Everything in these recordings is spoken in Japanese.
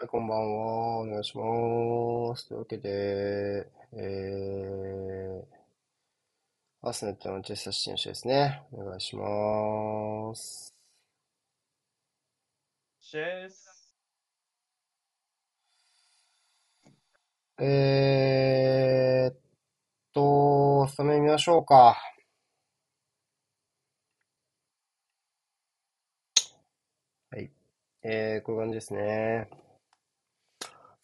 はい、こんばんは。お願いします。というわけで、えー、アーセナルとマンチェスターシティの試合ですね。お願いします。シェース。えーっと、スタメン見ましょうか。はい。えー、こういう感じですね。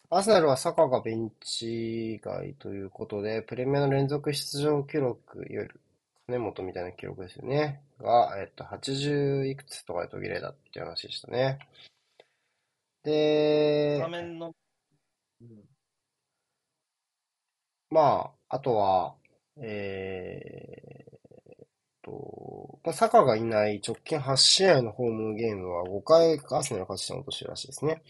アーセナルはサカがベンチ外ということで、プレミアの連続出場記録、いわゆる金本みたいな記録ですよね。が、えっと、80いくつとかで途切れたっていう話でしたね。で、画面の、うん、まあ、あとは、えー、と、サカがいない直近8試合のホームゲームは5回アーセナル勝ち点を落としてるらしいですね。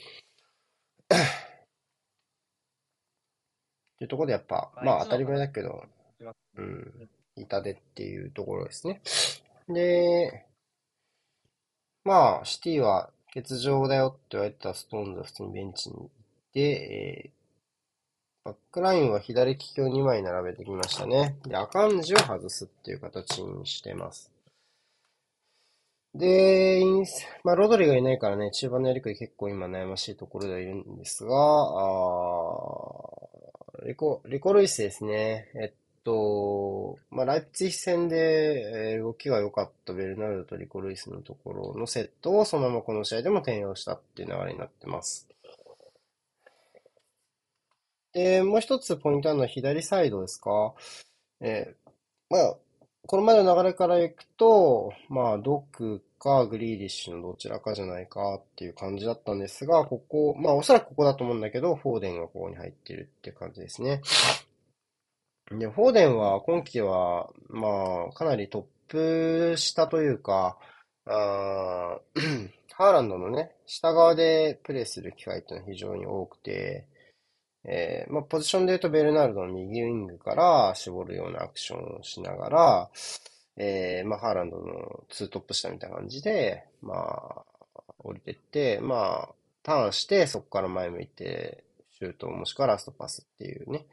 っていうところでやっぱ、まあ当たり前だけど、うん、痛手っていうところですね。で、まあ、シティは欠場だよって言われたストーンズは普通にベンチに行って、えー、バックラインは左利きを2枚並べてきましたね。で、アカンジを外すっていう形にしてます。で、まあ、ロドリがいないからね、中盤のやりくり結構今悩ましいところではいるんですが、あリコ、リコルイスですね。えっと、まあ、ライプツィヒ戦で、えー動きが良かったベルナルドとリコルイスのところのセットをそのままこの試合でも転用したっていう流れになってます。で、もう一つポイントなのは左サイドですか。えーまあ、この前の流れからいくと、まあ、ドクかグリーディッシュのどちらかじゃないかっていう感じだったんですが、ここ、まあおそらくここだと思うんだけど、フォーデンがここに入ってるって感じですね。で、フォーデンは今季は、まあ、かなりトップ下というか、あ ハーランドのね、下側でプレーする機会っていうのは非常に多くて、えー、まあ、ポジションで言うとベルナルドの右ウィングから絞るようなアクションをしながら、えー、まあ、ハーランドのツートップ下みたいな感じで、まあ、降りてって、まあ、ターンして、そこから前向いて、シュートもしくはラストパスっていうね、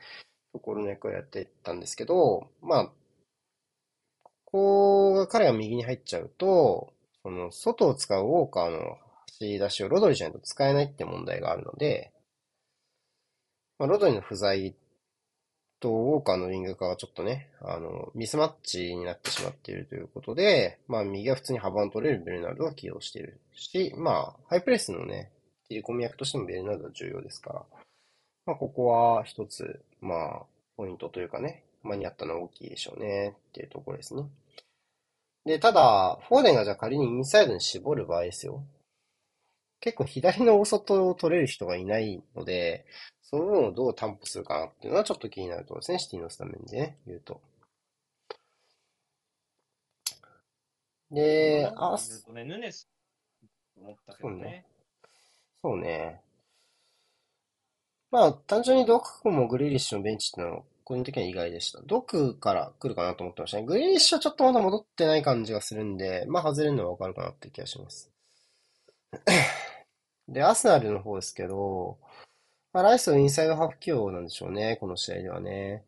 ところの役をやっていったんですけど、まあ、ここが彼が右に入っちゃうと、その、外を使うウォーカーの走り出しをロドリじゃないと使えないって問題があるので、まあ、ロドリの不在と、ウォーカーのウィング化がちょっとね、あの、ミスマッチになってしまっているということで、まあ、右は普通に幅の取れるベルナルドが起用しているし、まあ、ハイプレスのね、切り込み役としてもベルナルドは重要ですから、まあ、ここは一つ、まあ、ポイントというかね、間に合ったのは大きいでしょうね、っていうところですね。で、ただ、フォーデンがじゃあ仮にインサイドに絞る場合ですよ。結構左の大外を取れる人がいないので、その分をどう担保するかなっていうのはちょっと気になるところですね。シティのスタメンでね、言うと。で、あ、そうね、ヌネス思ったけどね。そうね。まあ、単純にドクもグリーリッシュのベンチっていうのは、個人的には意外でした。ドクから来るかなと思ってましたね。グリーリッシュはちょっとまだ戻ってない感じがするんで、まあ外れるのはわかるかなって気がします。で、アスナルの方ですけど、まあ、ライスのインサイドハーフ起用なんでしょうね、この試合ではね。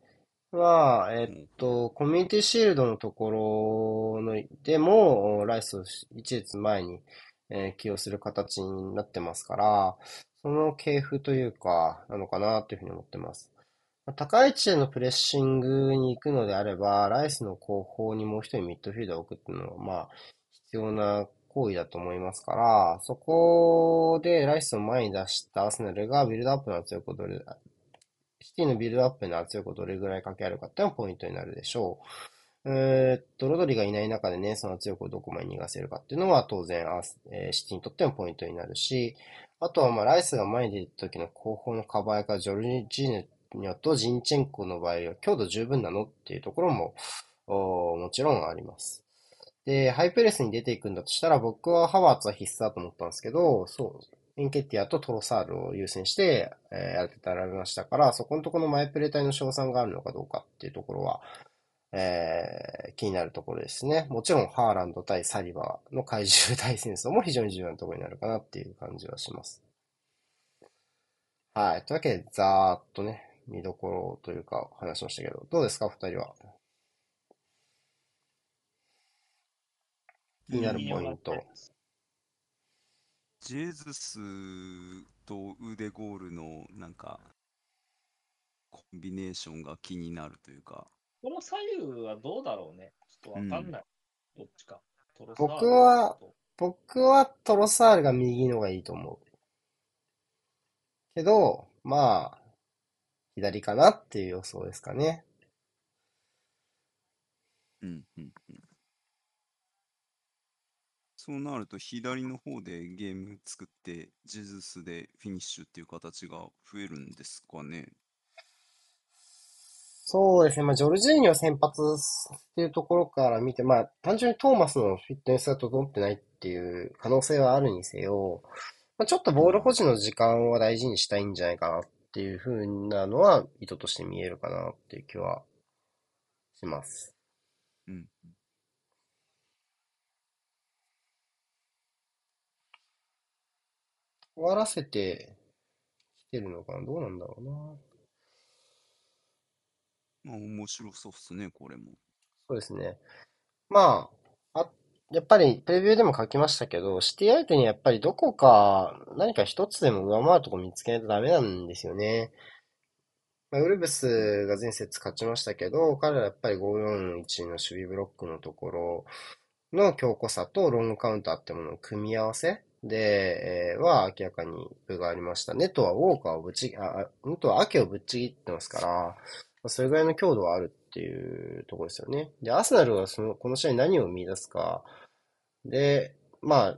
まあ、えっと、コミュニティシールドのところのでも、ライスを一列前に、えー、起用する形になってますから、その系譜というか、なのかなというふうに思ってます。高い位置でのプレッシングに行くのであれば、ライスの後方にもう一人ミッドフィールダーを置くっていうのは、まあ、必要な行為だと思いますから、そこでライスを前に出したアーセナルがビルドアップの圧力をどれ、シティのビルドアップの圧力をどれぐらいかけあるかっていうのがポイントになるでしょう。えー、っと、ロドリがいない中でね、その圧力をどこまで逃がせるかっていうのは当然、えー、シティにとってもポイントになるし、あとはまあライスが前に出た時の後方のカバー役ジョルジーネニョとジンチェンコの場合は強度十分なのっていうところももちろんあります。で、ハイプレスに出ていくんだとしたら、僕はハワーツは必須だと思ったんですけど、そう、エンケティアとトロサールを優先して、えー、やってたられましたから、そこのとこのマイプレ隊の賞賛があるのかどうかっていうところは、えー、気になるところですね。もちろん、ハーランド対サリバーの怪獣大戦争も非常に重要なところになるかなっていう感じはします。はい。というわけで、ざーっとね、見どころというか話しましたけど、どうですか、お二人は。気になるポイント。ジェズスと腕ゴールのなんかコンビネーションが気になるというか。この左右はどうだろうね。ちょっとわかんない。どっちか。僕は、僕はトロサールが右のがいいと思う。けど、まあ、左かなっていう予想ですかね。うんうんうん。そうなると左の方でゲーム作って、ジェズスでフィニッシュっていう形が増えるんですかね。そうですね。まあ、ジョルジーニョ先発っていうところから見て、まあ、単純にトーマスのフィットネスが整ってないっていう可能性はあるにせよ、まあ、ちょっとボール保持の時間は大事にしたいんじゃないかなっていうふうなのは意図として見えるかなっていう気はします。うん。終わらせてきてるのかな？どうなんだろうな。まあ面白そうっすね、これも。そうですね。まあ、あ、やっぱりプレビューでも書きましたけど、シティ相手にやっぱりどこか何か一つでも上回るとこ見つけないとダメなんですよね。まあ、ウルブスが前節勝ちましたけど、彼らやっぱり541の守備ブロックのところの強固さとロングカウンターってものの組み合わせで、えーは明らかに分がありました。ネットはウォーカーをぶっちぎ、あ、あネトはアケをぶっちぎってますから、それぐらいの強度はあるっていうところですよね。で、アーセナルはその、この試合何を見出すか。で、まあ、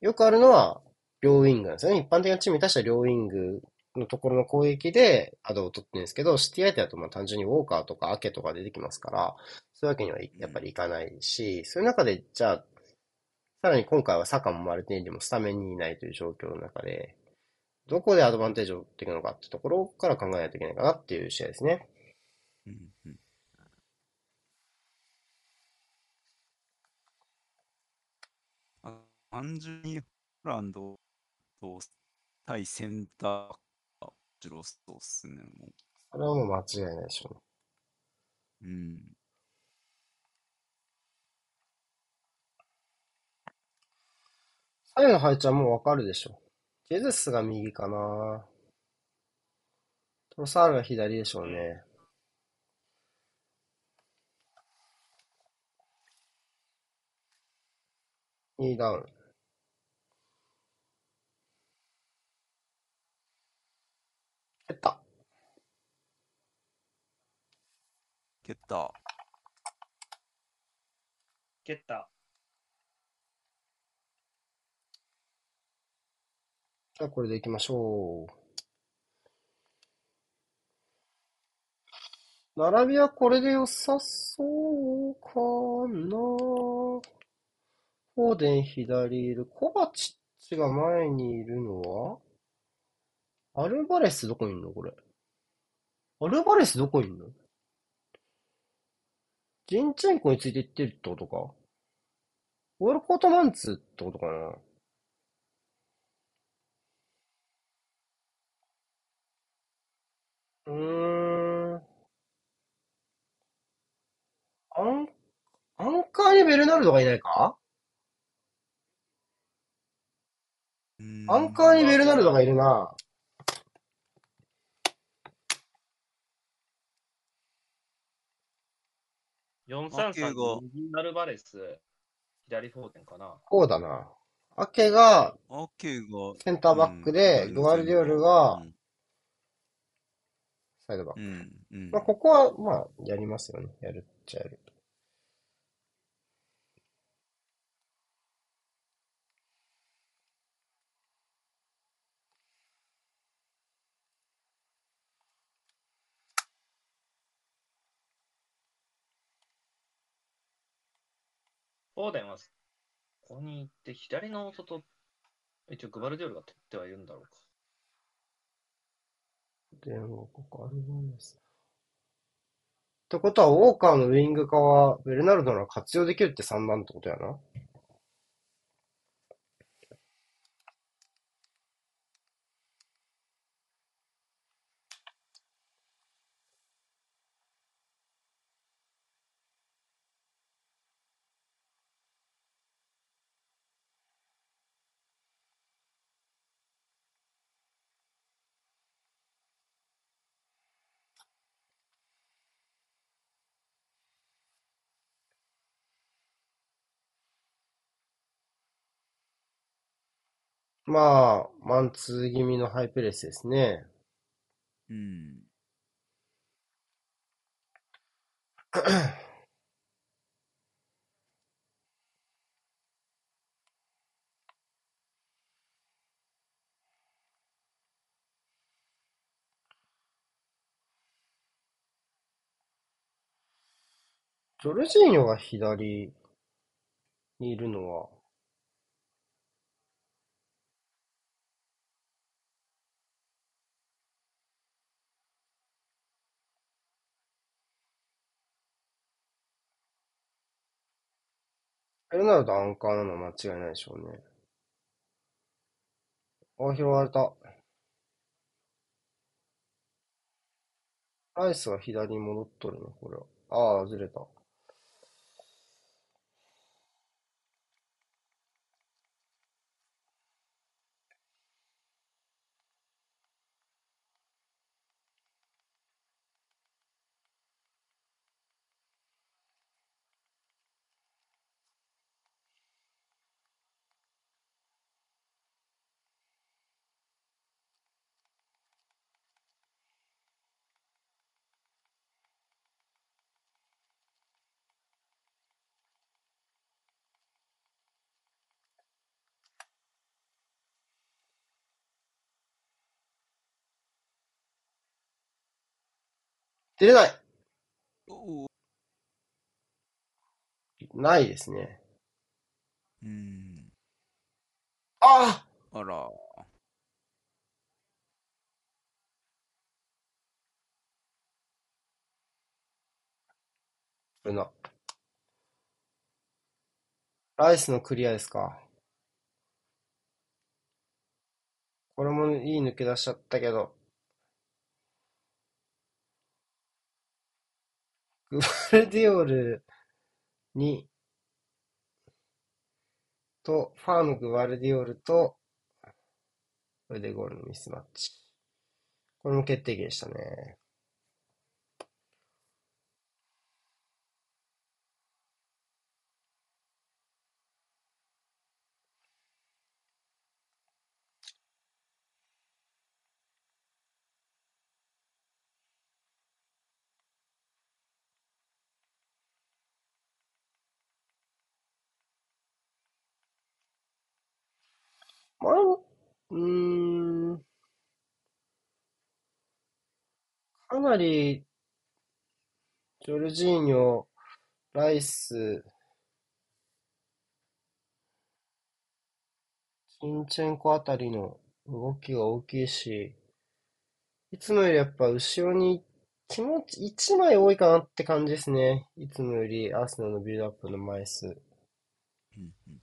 よくあるのは、両ウィングなんですよね。一般的なチームに対しては両ウィングのところの攻撃でアドを取ってるんですけど、シティ相手だとまあ単純にウォーカーとかアケとか出てきますから、そういうわけにはやっぱりいかないし、そういう中で、じゃあ、さらに今回はサカもマルティネリもスタメンにいないという状況の中で、どこでアドバンテージを取っていくのかっていうところから考えないといけないかなっていう試合ですね。うんうん。あ単純にホランドと対センターが面白そうっすね、もそれはもう間違いないでしょうね。う。うん。左右の配置はもうわかるでしょ。ジェズスが右かな。トロサールが左でしょうね。2ダウン。蹴った。蹴った。蹴った。じゃあこれでいきましょう。並びはこれで良さそうかな。フォーデン左いる。コバチッチが前にいるのはアルバレスどこいんのこれ。アルバレスどこいんの？ジンチェンコについていってるってことかオールコートマンツってことかなうーん。アン、アンカーにベルナルドがいないか？アンカーにベルナルドがいるな。433右アルバレス、左フォーデンかな。こうだな。アケがアケが、センターバックで、うんグワルディオルがうんサイドバック。うん、うん。まあ、ここは、まあ、やりますよね。やるっちゃやる。フォーデンは、ここに行って、左の外、一応グバルディオルが取ってはいるんだろうか。電話ここあるんです。ってことは、ウォーカーのウィング化は、ベルナルドなら活用できるって算段ってことやな。まあ、マンツー気味のハイペレスですね。うん。ジョルジーニョが左にいるのは、ベルナルドアンカーなのは間違いないでしょうね。あ、拾われた。ライスは左に戻っとるね、これは。ああ、ずれた。出れないないですね。うん。ああら。あな。ライスのクリアですか。これもいい抜け出しちゃったけど。グバルディオルに、と、ファームグバルディオルと、これでゴールのミスマッチ。これも決定機でしたね。まあ、うーん、かなり、ジョルジーニョ、ライス、シンチェンコあたりの動きが大きいし、いつもよりやっぱ後ろに気持ち1枚多いかなって感じですね。いつもよりアーセナルのビルドアップの枚数。うんうん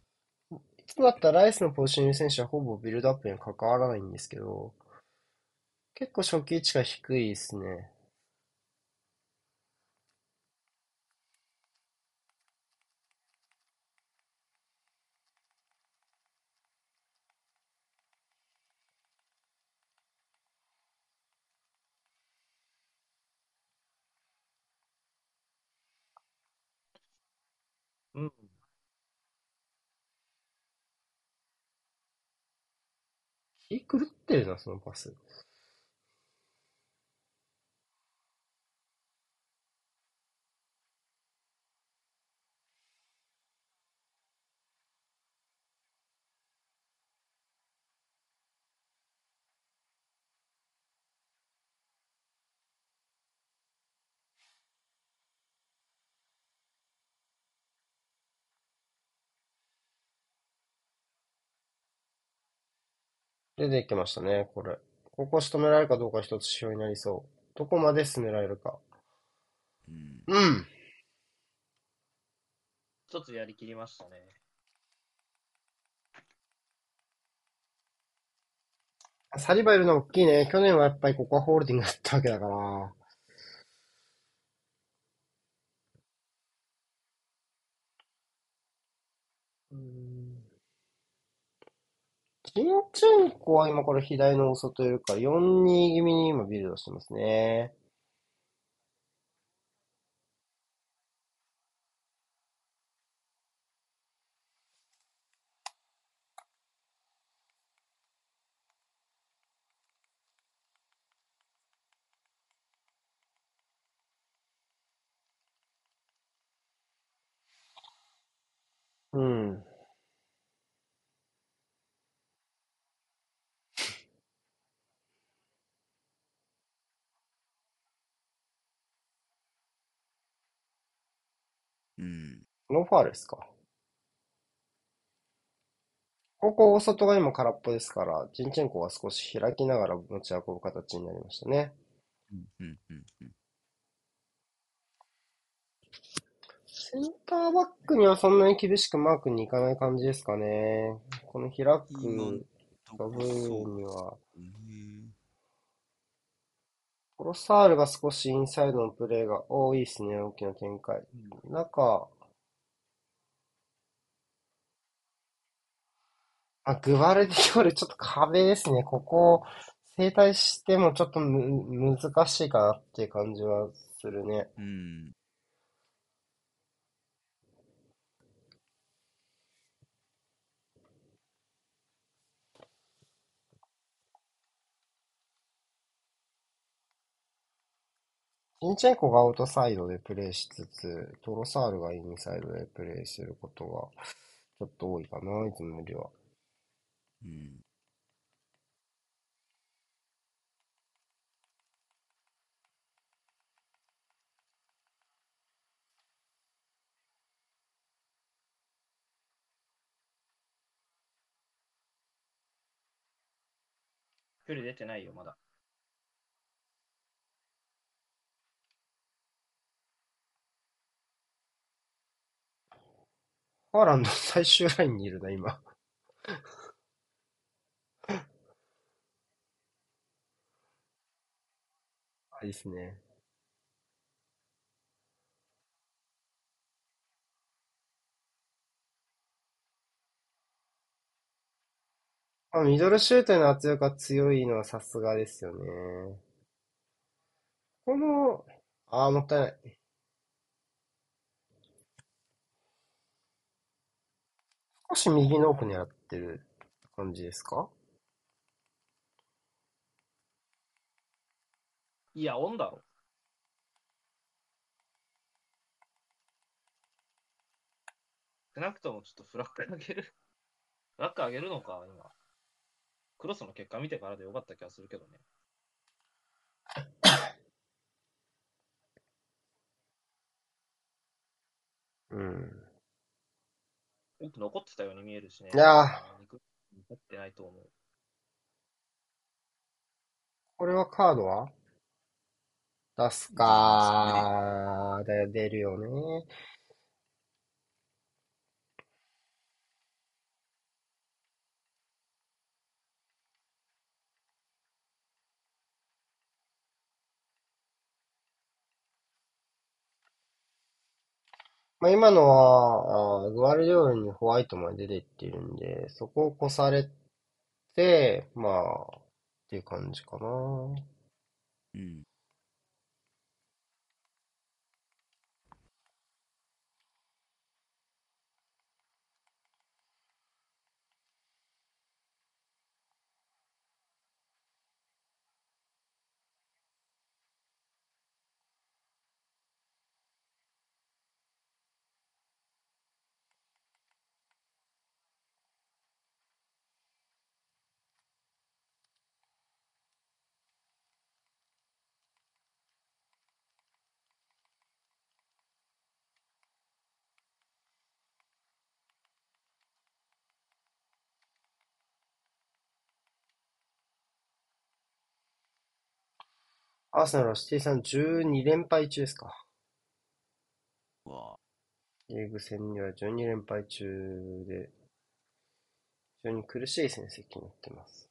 いつもだったらライスのポジションにいる選手はほぼビルドアップに関わらないんですけど、結構初期位置が低いですね。うん。気狂ってるな、そのパス。出ていきましたね、これ。ここ仕留められるかどうか一つ指標になりそう。どこまで進められるか。うん。うん。一つやりきりましたね。サリバいるの大きいね。去年はやっぱりここはホールディングだったわけだから。うんシンチュンコは今これ左の大外いるから、4-2気味に今ビルドしてますね。うん。うん。ノーファールですか。ここ大外が今空っぽですから、ジンチェンコが少し開きながら持ち運ぶ形になりましたね。うん。うん。うん。うんセンターバックにはそんなに厳しくマークにいかない感じですかね。この開く部分には。コロサールが少しインサイドのプレーが多いですね、大きな展開。中、あ、グバルディオルちょっと壁ですね。ここ、正対してもちょっとむ難しいかなっていう感じはするね。うん。ジンチェンコがアウトサイドでプレーしつつ、トロサールがインサイドでプレーすることがちょっと多いかな、いつもよりは。うん。距離出てないよ、まだ。ハーランド最終ラインにいるな、今。いいっすね。まあ、ミドルシュートへの圧力が強いのはさすがですよね。この、ああ、もったいない。少し右の奥狙ってる感じですか？いや、オンだろ。少なくともちょっとフラッグ上げる。フラッグ上げるのか、今。クロスの結果見てからでよかった気がするけどね。うん。よく残ってたように見えるしね。いや残ってないと思う。これはカードは？出すかー。だ出るよね。まあ、今のは、あーグアルディオルにホワイトまで出てっているんで、そこを越されて、まあ、っていう感じかな。うん。アーセナルはシティさん12連敗中ですか。うわリーグ戦には12連敗中で、非常に苦しい戦績になってます。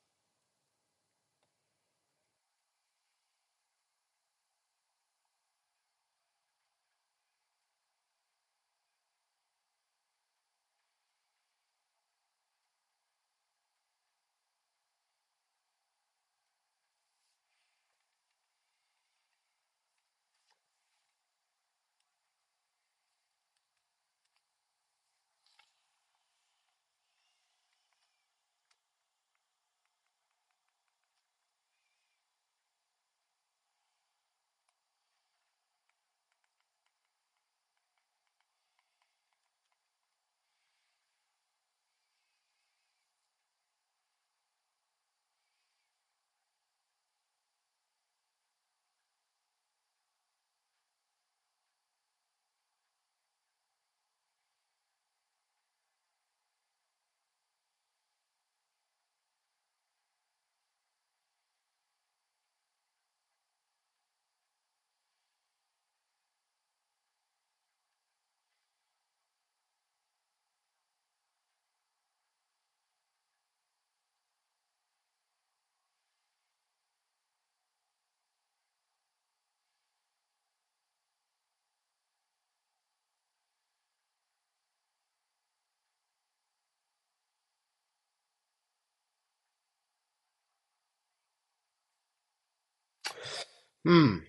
うん。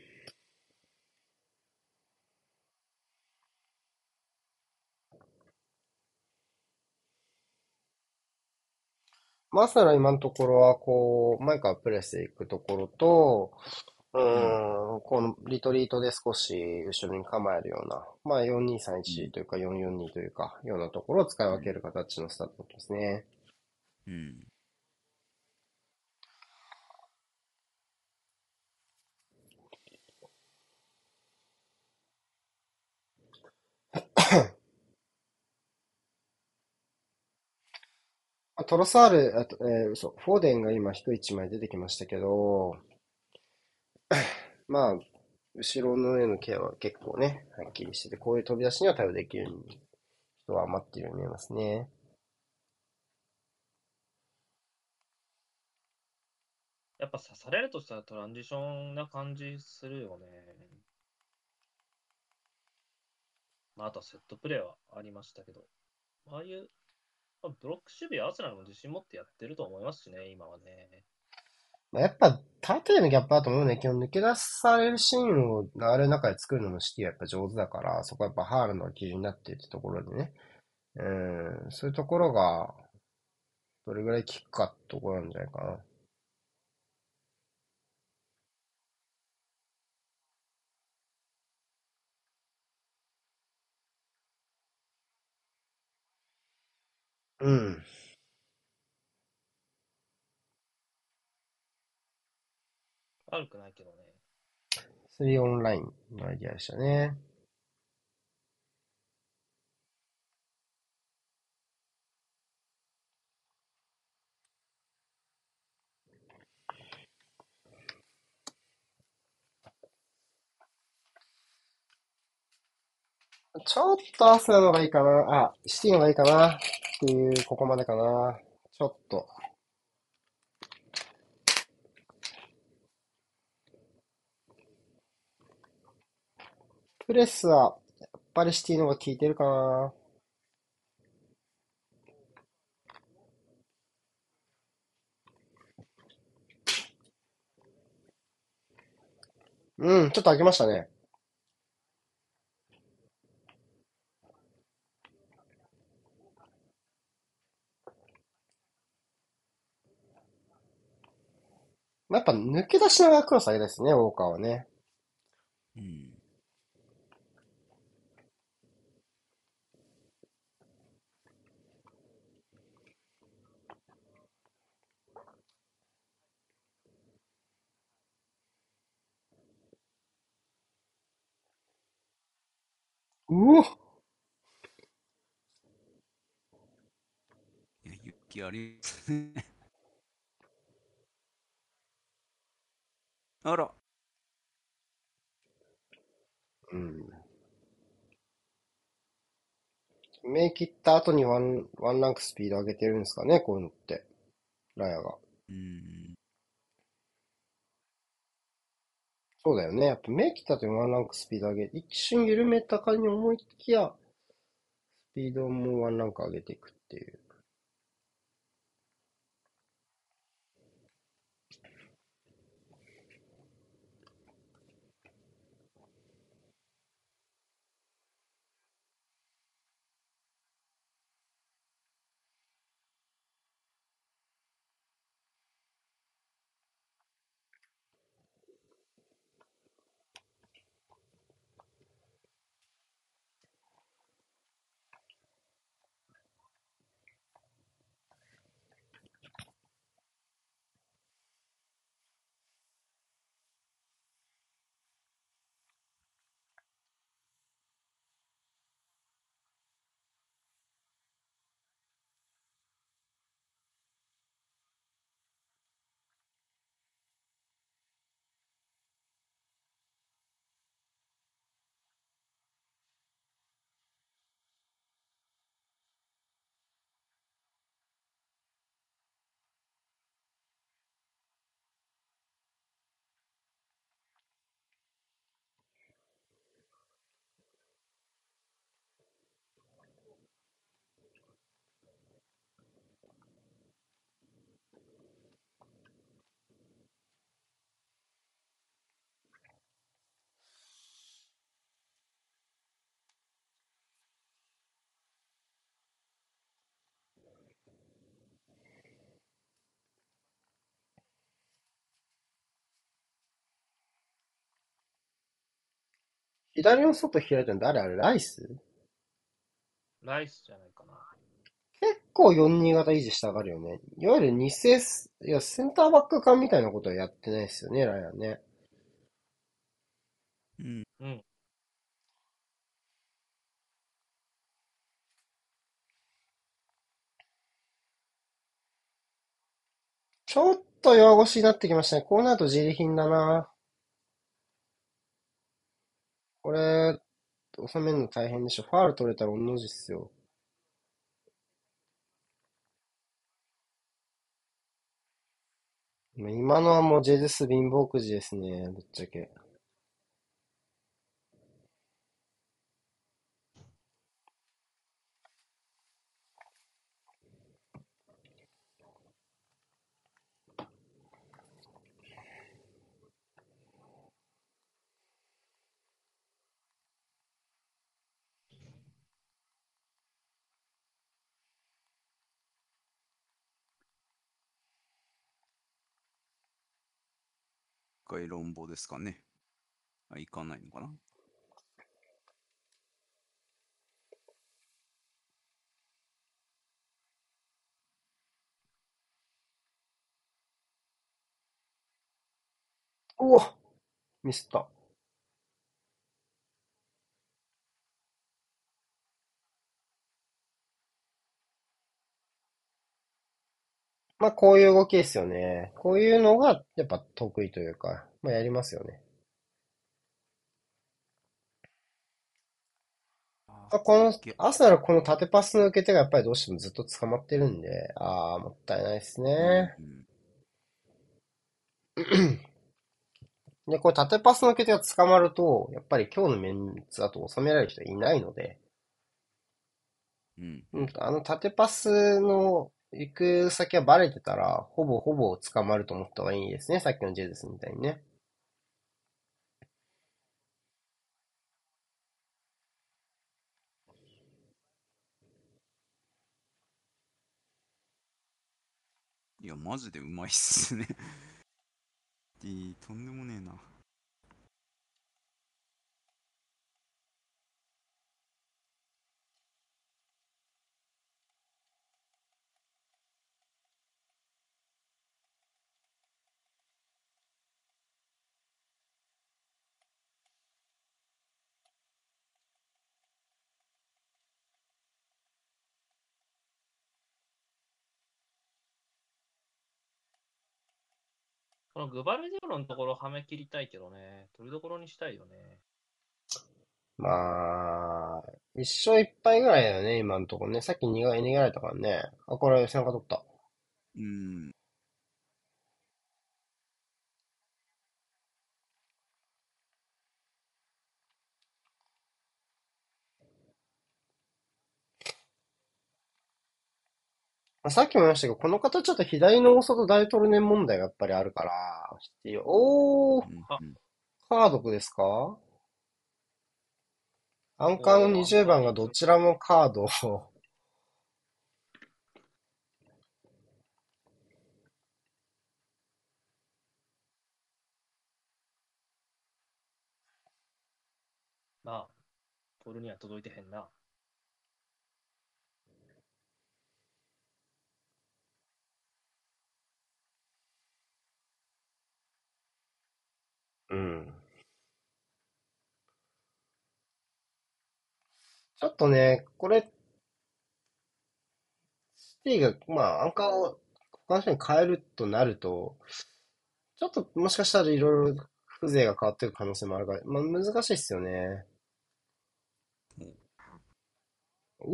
まあ、アーセナルは今のところは、こう、前からプレスでいくところと、うーん、このリトリートで少し後ろに構えるような、まあ、4231というか442というか、ようなところを使い分ける形のスタートですね。うん。まあトロサール、あと、えー嘘、フォーデンが今人一枚出てきましたけど、まあ、後ろの絵のケアは結構ね、はっきりしてて、こういう飛び出しには対応できる人は余っているように見えますね。やっぱ刺されるとしたらトランジションな感じするよね。まあ、あとセットプレーはありましたけど、ああいう、ブロック守備はアスナルも自信持ってやってると思いますしね、今はね。まあ、やっぱ、縦でのギャップだと思うね。基本抜け出されるシーンを流れの中で作るのもシティはやっぱ上手だから、そこはやっぱハールの基準になっているってところでね。うん、そういうところが、どれぐらい効くかってところなんじゃないかな。うん。悪くないけどね。3オンラインのアイディアでしたね。ちょっとアスナの方がいいかな。あ、シティの方がいいかな。っていう、ここまでかな。ちょっと。プレスは、やっぱりシティの方が効いてるかな。うん、ちょっと開けましたね。まあやっぱ抜け出しながらクロス上げですね、ウォーカーはね。うん。うおいや勇気ありますね。あら、うん。目切った後にワン、ワンランクスピード上げてるんですかね、こういうのって。ラヤが。うん。そうだよね。やっぱ目切った後にワンランクスピード上げ、一瞬緩めたかに思いきや、スピードもワンランク上げていくっていう。左の外開いたの誰あれ？ライス？ライスじゃないかな。結構4-2型維持したがるよね。いわゆる偽ス、いや、センターバック感みたいなことはやってないですよね、ライアンね。うん。うん。ちょっと弱腰になってきましたね。こうなると自利品だな。これ、収めるの大変でしょ。ファール取れたら御の字っすよ。今のはもうジェズス貧乏くじですね、ぶっちゃけ。回論法ですかね。あ、行かないのかな？おおミスった。まあ、こういう動きですよね。こういうのが、やっぱ得意というか、まあ、やりますよね。ああこのけ、アーセナルこの縦パスの受け手がやっぱりどうしてもずっと捕まってるんで、ああ、もったいないですね。うん で、これ縦パスの受け手が捕まると、やっぱり今日のメンツだと収められる人いないので、うん。うん、あの縦パスの行く先がバレてたら、ほぼほぼ捕まると思った方がいいですね。さっきのジェズスみたいにね。いや、マジでうまいっすね。いい、とんでもねえな。このグバルディオルのところはめ切りたいけどね。取りどころにしたいよね。まあ、一勝一敗ぐらいだよね、今のところね。さっき逃げ逃げられたからね。あ、これ背中取った。うん。まあ、さっきも言いましたけど、この方ちょっと左の大外大トルネン問題がやっぱりあるから、知ってるよおー、カードクですか？アンカーの20番がどちらもカード？を。まあ、ポールには届いてへんな。うん。ちょっとね、これ、シティが、まあ、アンカーを他の人に変えるとなると、ちょっともしかしたらいろいろ風情が変わっていく可能性もあるから、まあ難しいっすよね。う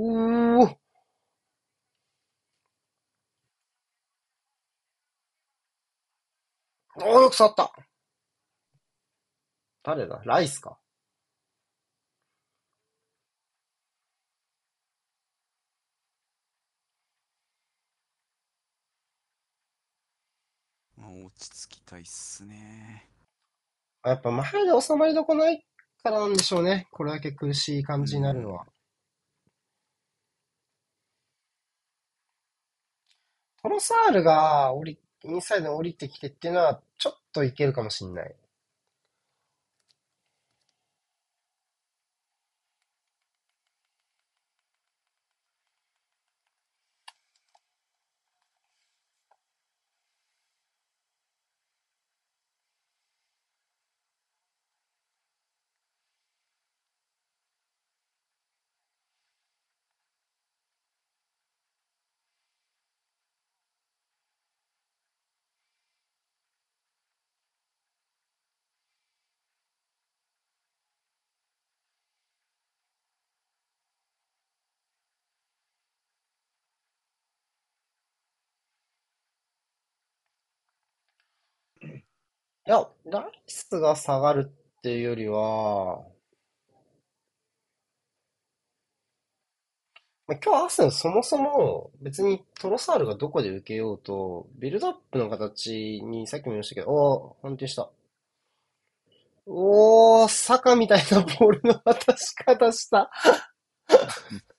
ーおー、よく触った誰だ？ライスかまあ、落ち着きたいっすね。やっぱ前で収まりどこないからなんでしょうね。これだけ苦しい感じになるのは。トロサールが降り、インサイドに降りてきてっていうのは、ちょっといけるかもしんない。いや、ライスが下がるっていうよりは、まあ、今日アーセナルそもそも別にトロサールがどこで受けようと、ビルドアップの形にさっきも言いましたけど、おー、判定した。おー、坂みたいなボールの渡し方した。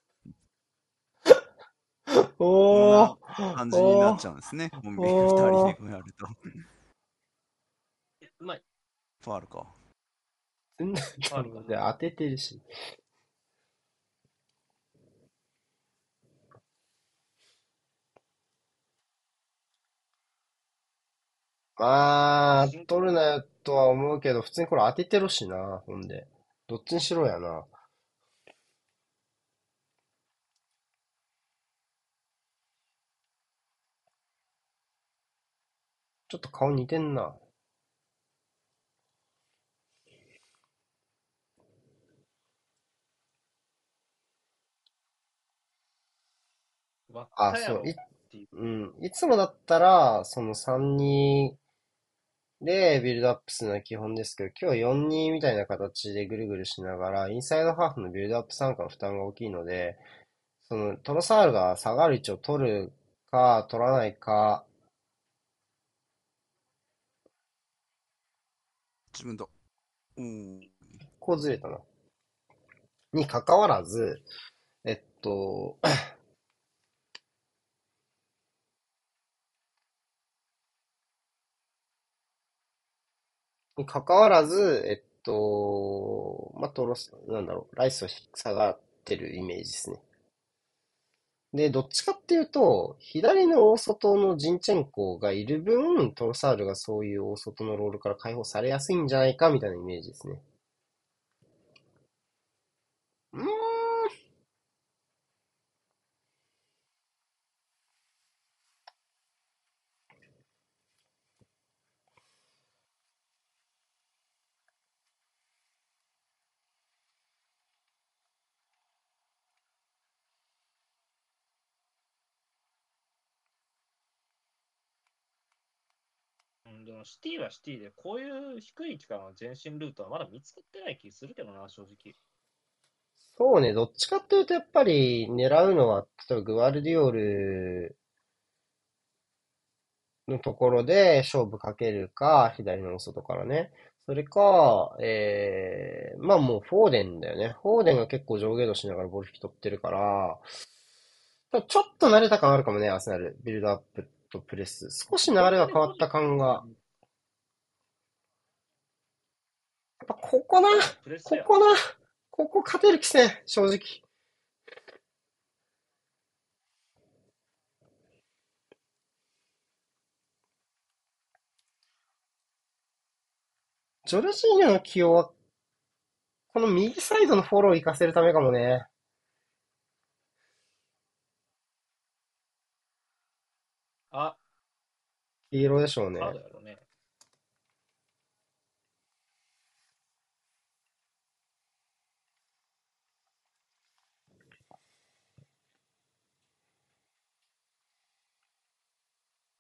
おー、感じになっちゃうんですね。もう二人でやると。うまい。ファールか。全然ファールで当ててるし。まあ、取るなよとは思うけど、普通にこれ当ててるしな、ほんで。どっちにしろやな。ちょっと顔似てんな。あ、そう、い、うん。いつもだったら、その3-2でビルドアップするのは基本ですけど、今日は4-2みたいな形でぐるぐるしながら、インサイドハーフのビルドアップ参加の負担が大きいので、そのトロサールが下がる位置を取るか、取らないか、自分だ。うん。こうずれたな。に関わらず、えっと、に関わらず、えっと、まあ、トロス、なんだろう、ライスを下がってるイメージですね。で、どっちかっていうと、左の大外のジンチェンコがいる分、トロサールがそういう大外のロールから解放されやすいんじゃないかみたいなイメージですね。うーん。でもシティはシティで、こういう低い位置からの前進ルートはまだ見つかってない気するけどな、正直。そうね、どっちかっていうとやっぱり狙うのは、例えばグワルディオルのところで勝負かけるか、左の外からね。それか、えー、まあもうフォーデンだよね。フォーデンが結構上下動しながらボール引き取ってるから、ちょっと慣れた感あるかもね、アスナル。ビルドアップとプレス。少し流れが変わった感が。やっぱここな、ここな、ここ勝てる気せん、正直。ジョルジーニョの起用は、この右サイドのフォローを活かせるためかもね。あ、黄色でしょうね。カードやろね。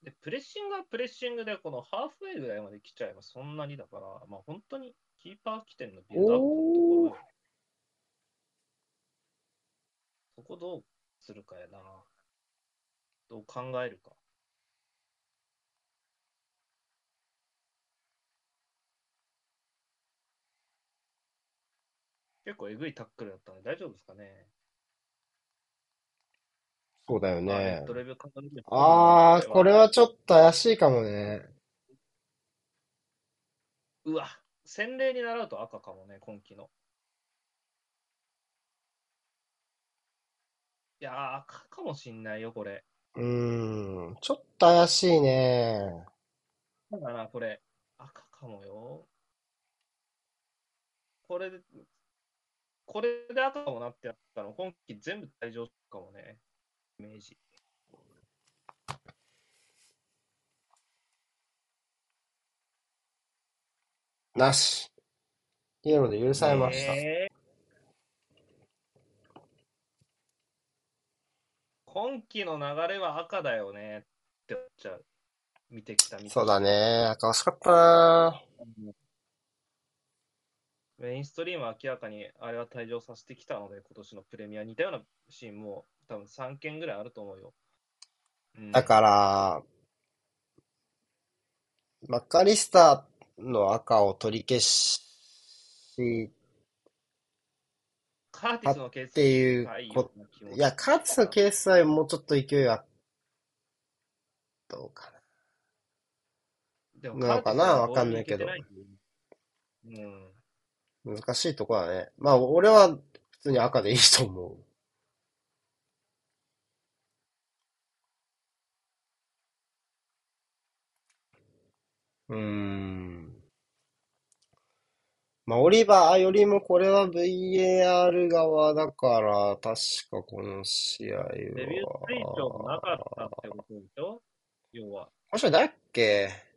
で、プレッシングはプレッシングで、このハーフウェイぐらいまで来ちゃえばそんなにだから、まあ本当にキーパー起点のビルドアップのところよそこどうするかやな。どう考えるか。結構えぐいタックルだったので大丈夫ですかね？そうだよね。あああ、これはちょっと怪しいかもね。うわ、洗礼に習うと赤かもね、今季の。いやー、赤かもしんないよ、これ。うーん、ちょっと怪しいね。だからな、これ、赤かもよ。これで、これで赤かもなってやったの、今季全部退場かもね。イメージ。なし。イエローで許されました。えー今季の流れは赤だよねって思っちゃう。見てきた身としてそうだね。赤欲しかったなメインストリームは明らかにあれは退場させてきたので、今年のプレミア似たようなシーンも多分3件ぐらいあると思うよ。うん。だから、マッカリスターの赤を取り消しカーティスのケースっていうこうな気もいや、カーティスのケースはもうちょっと勢いあどうかでもなのかな。わかんないけど。うん。な。難しいとこだね。まあ、俺は普通に赤でいいと思う。うーん。まあ、オリバーよりもこれは VAR 側だから、確かこの試合は。デビュー推奨もなかったってことでしょ？要は。もしだっけ？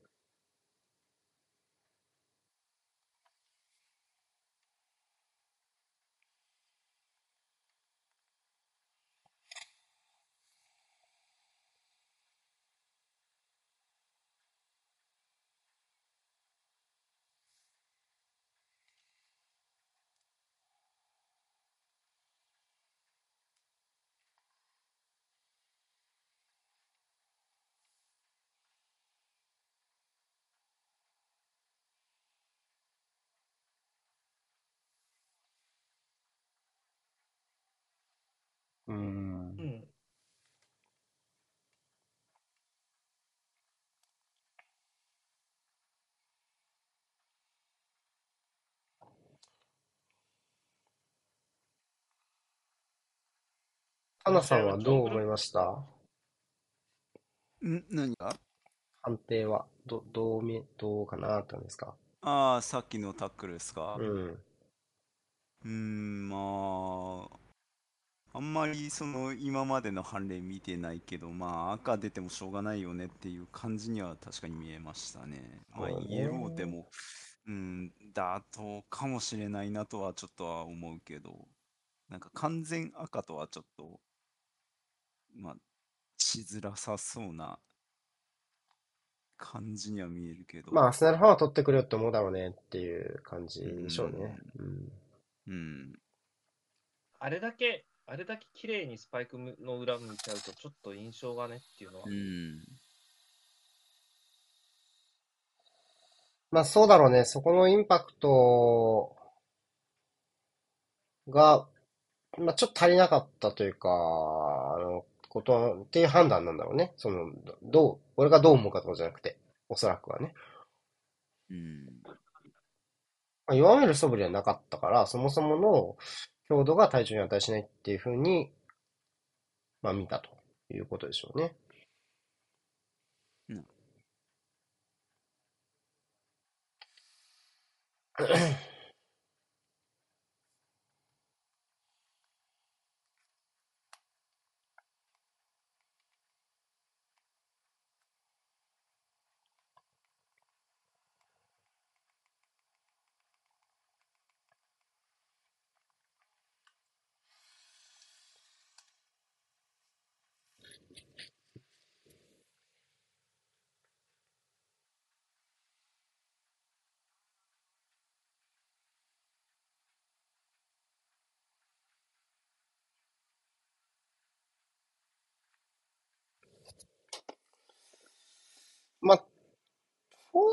うーんう。ん。花さんはどう思いました？ん何が？判定は。ど、どう見、どうかなったんですか？ああ、さっきのタックルですか？うん。うーん、まあ、あんまりその今までの判例見てないけど、まあ赤出てもしょうがないよねっていう感じには確かに見えましたね。まあイエローでも、うん、妥当かもしれないなとはちょっとは思うけど、なんか完全赤とはちょっと、まあ、しづらさそうな感じには見えるけど。まあ、アーセナルファンは取ってくれよって思うだろうねっていう感じでしょうね。うん。うん、あれだけ、あれだけ綺麗にスパイクの裏向いちゃうと、ちょっと印象がねっていうのはう。ん、まあ、そうだろうね。そこのインパクトが、まあ、ちょっと足りなかったというか、あの、こと、っていう判断なんだろうね。その、どう、俺がどう思うかとかじゃなくて、おそらくはね。うん、まあ弱める素振りはなかったから、そもそもの強度が体調に値しないっていうふうに、まあ見たということでしょうね。うん まあ、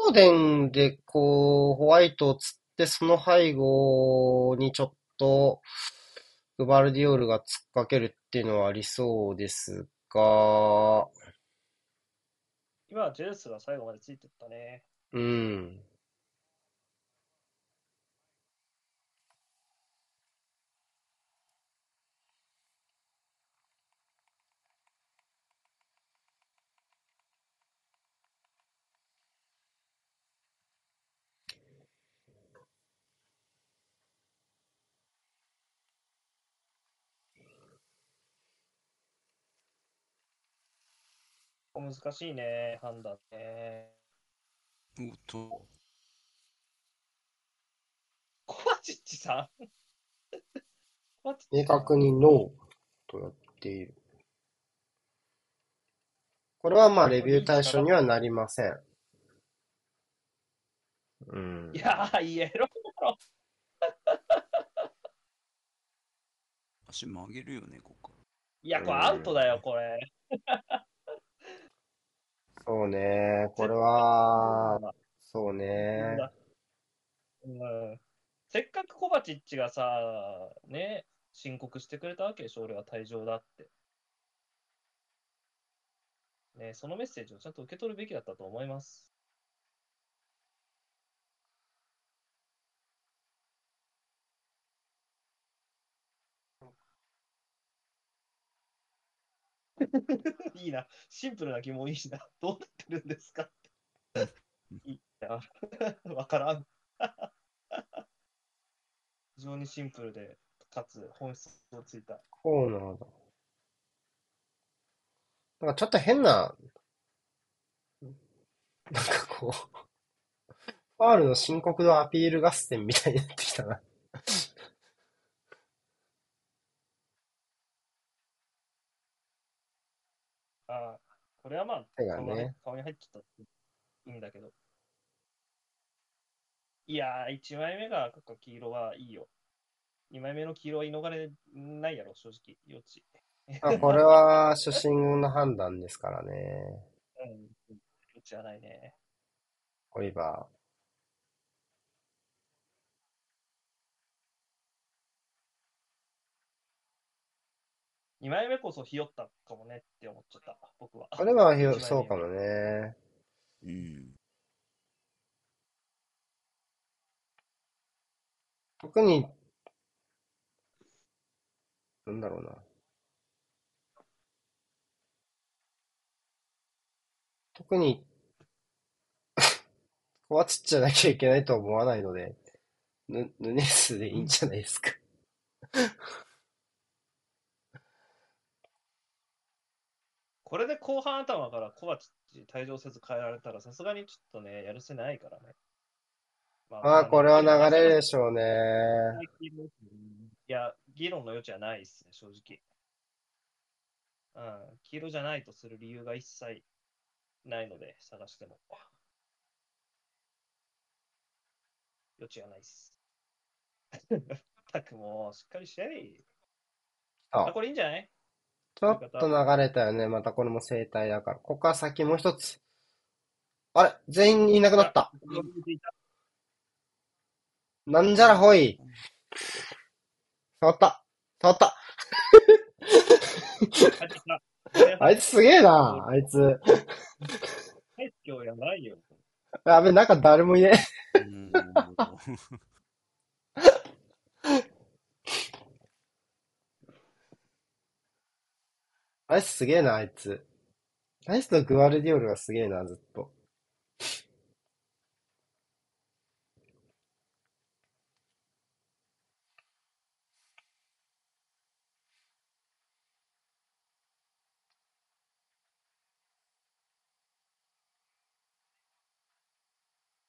フォーデンでこう、ホワイトを釣って、その背後にちょっと、グバルディオールが突っかけるっていうのはありそうですが、今はジェルスが最後までついてったね。うん。難しいね、判断ね。おっと、コバチッチさん？明確にノーとやっている。これはまあレビュー対象にはなりません。うんい。やー、イエローだろ。足曲げるよね、ここかいや、これアウトだよ、これ。そうね。これは、そうね。うんせっかくコバチッチがさ、ね、申告してくれたわけでしょ、俺は退場だって。ね、そのメッセージをちゃんと受け取るべきだったと思います。いいな、シンプルな疑問いいしな。どうなってるんですかって。いいな。わからん。非常にシンプルで、かつ本質をついた。コーナーだ。なんかちょっと変な、なんかこう、ファールの申告度アピール合戦みたいになってきたな。ああ、これはまあ、手がね。顔に入っちゃったいいんだけど。いやー、1枚目が赤黄色はいいよ。2枚目の黄色は逃れないやろ、正直。幼稚。まあ、これは主審の判断ですからね。うん。幼稚はないね。オリバ2枚目こそひよったかもねって思っちゃった、僕は。ー。これはひよそうかもね。うん。特に、なんだろうな。特に、コワチッチじゃなきゃいけないとは思わないので、ヌ、ヌネスでいいんじゃないですか。これで後半頭からコバチッチ退場せず変えられたら、さすがにちょっとね、やるせないからね。ままあ、これは流れるでしょうね。いや、議論の余地はないですね、正直。うん、黄色じゃないとする理由が一切ないので、探しても。余地はないっす。たくもう、しっかりしちゃい。ああ、これいいんじゃない？ちょっと流れたよね。またこれも正対だから。ここから先もう一つ。あれ？全員いなくなった。なんじゃらほい。触った。触った。あいつすげえな、あいつ。今日やばいよ。やべ、なんか誰もいねえ。うんあいつすげえな、あいつ。あいつとグアルディオルがすげえな、ずっと。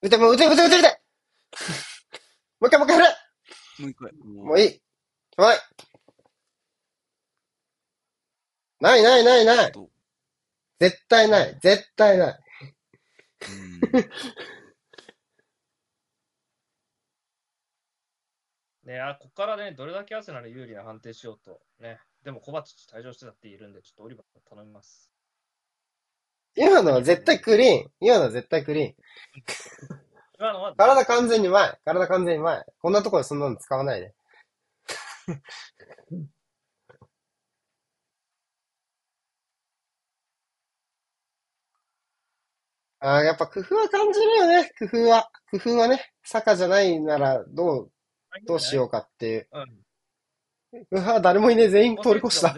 撃て、もう撃て、撃て、撃て、撃て もう一回、もう一回振れもう一回。もういい。はい。ないないないない。と絶対ない。絶対ない。うん ねあ、ここからね、どれだけアーセナル有利な判定しようと。ね。でも、コバチッチ退場してたっているんで、ちょっとオリバー頼みます。今のは絶対クリーン。今のは絶対クリーン。今のは、体完全に前。体完全に前。こんなところでそんなの使わないで。ああ、やっぱ工夫は感じるよね。工夫は。工夫はね。坂じゃないならどう、どうしようかっていう。うん。うわ、誰もいねえ。全員通り越した。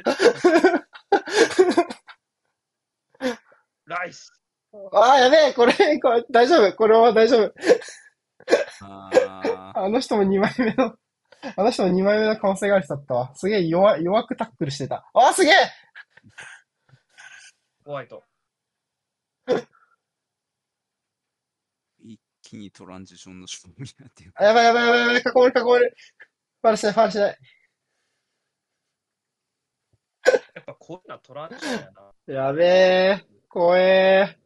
ライス。ああ、やべえ。これ、これ、大丈夫。これは大丈夫。ああの人も2枚目の、あの人も2枚目の可能性がありだったわ。すげえ弱、弱くタックルしてた。ああ、すげえホワイト。ー一気にトランジションの勝負になってる。あやばいやばいやばいやばい、囲まれる囲まれる。ファウルしない、ファウルしない。やっぱこういうのはトランジションやな。やべえ。怖え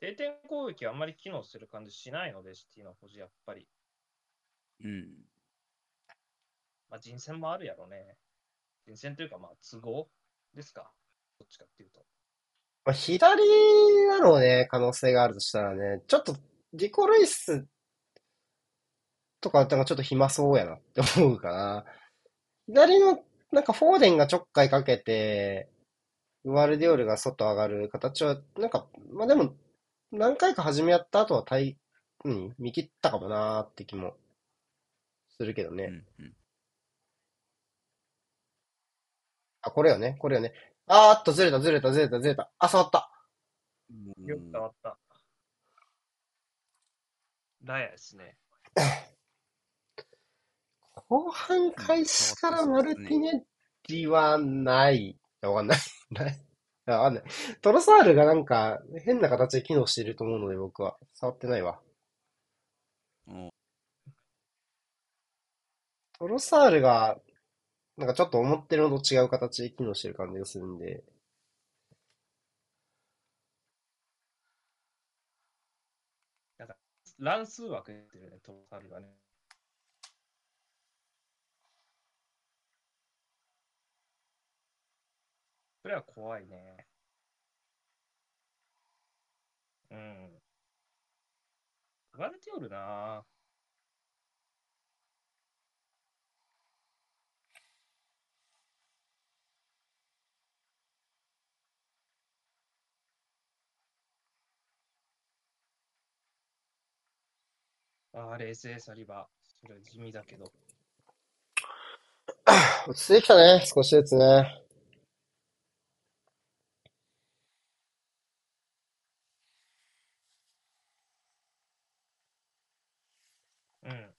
定点攻撃あんまり機能する感じしないので、シティの保持やっぱり。うん。まあ人選もあるやろね。人選というかまあ都合ですか。どっちかっていうと。まあ、左だろうね、可能性があるとしたらね。ちょっと、ディコルイスとか、なんかちょっと暇そうやなって思うかな。左の、なんかフォーデンがちょっかいかけて、グワルディオルが外上がる形は、なんか、まあでも、何回か始めやった後は対、うん、見切ったかもなーって気もするけどね。うんうん。あ、これよね、これよね。あーっと、ずれた、ずれた、ずれた、ずれた。あ、触った。よく変わった。ラヤですね。後半開始からマルティネッリはない。わかんない。ない。わかんない。トロサールがなんか変な形で機能していると思うので僕は。触ってないわ。おトロサールが、なんかちょっと思ってるのと違う形で機能してる感じがするんで。なんか乱数枠ってるね、トータルがね。それは怖いね。うん。言われておるなぁああ、冷静サリバ。それは地味だけど。落ち着いてきたね。少しずつね。うん。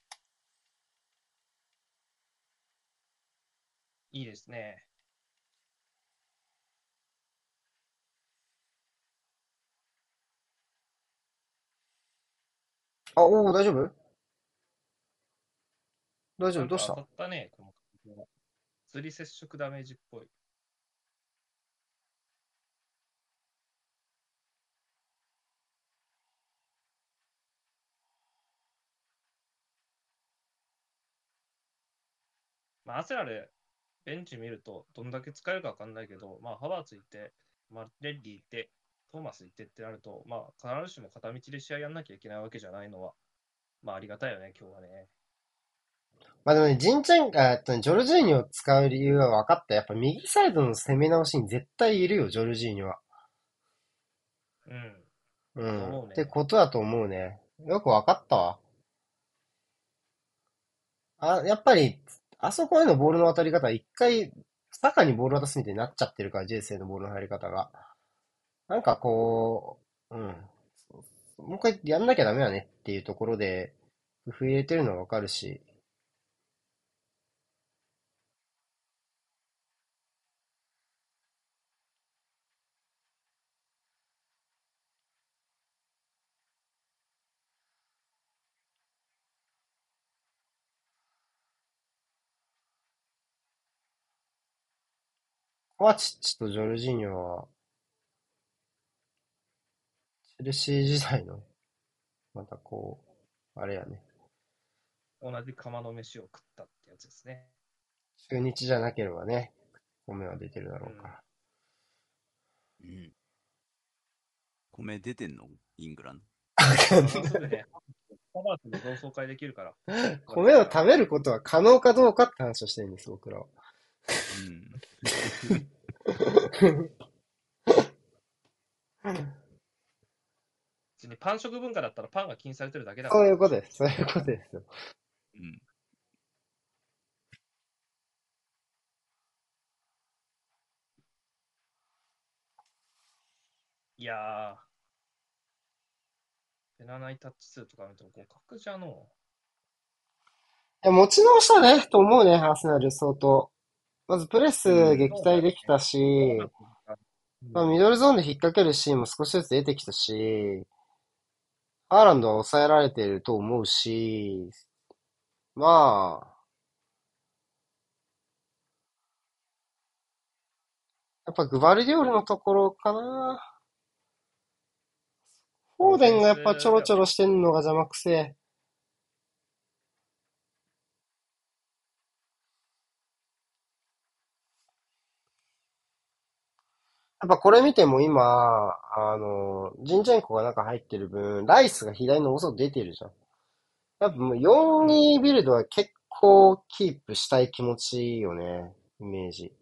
いいですね。あ、おお、大丈夫？大丈夫？なんかどうした？当たったね、この感じは。釣り接触ダメージっぽい。まあ、アセナル、ベンチ見ると、どんだけ使えるか分かんないけど、まあ、ハバーツいて、まあ、レッリーいて、トーマスいてってなると、まあ、必ずしも片道で試合やんなきゃいけないわけじゃないのは、まあ、ありがたいよね、今日はね。まあでもね、ジンチェンカ、えっとね、ジョルジーニョを使う理由は分かった。やっぱ右サイドの攻め直しに絶対いるよ、ジョルジーニョは。うん。うん。思うねってことだと思うね。よく分かったわ。あ、やっぱり、あそこへのボールの渡り方、一回、サカにボール渡すみたいになっちゃってるから、ジェイセイのボールの入り方が。なんかこう、うん。もう一回やんなきゃダメだねっていうところで、工夫入れてるのは分かるし。コワチッチとジョルジーニョは、チェルシー時代の、またこう、あれやね。同じ釜の飯を食ったってやつですね。中日じゃなければね、米は出てるだろうから。うん。米出てんの？イングランド。すぐね、ハバーツで同窓会できるから。米を食べることは可能かどうかって話をしてるんです、僕らは。うん。別にパン食文化だったらパンが禁止されてるだけだかそうら。いうことです。そういうことですよ。うん。いやー。ペナナイタッチ数とか見ると互角じゃのいや、持ち直したね、と思うね、アーセナル相当。まずプレス撃退できたし、う。まあ、ミドルゾーンで引っ掛けるシーンも少しずつ出てきたし、ハーランドは抑えられていると思うし、まあ、やっぱグバルディオルのところかな。フォーデンがやっぱちょろちょろしてんのが邪魔くせえ。やっぱこれ見ても今、あの、ジンチェンコが中入ってる分、ライスが左の遅出てるじゃん。やっぱもう4-2ビルドは結構キープしたい気持ちいいよね、イメージ。い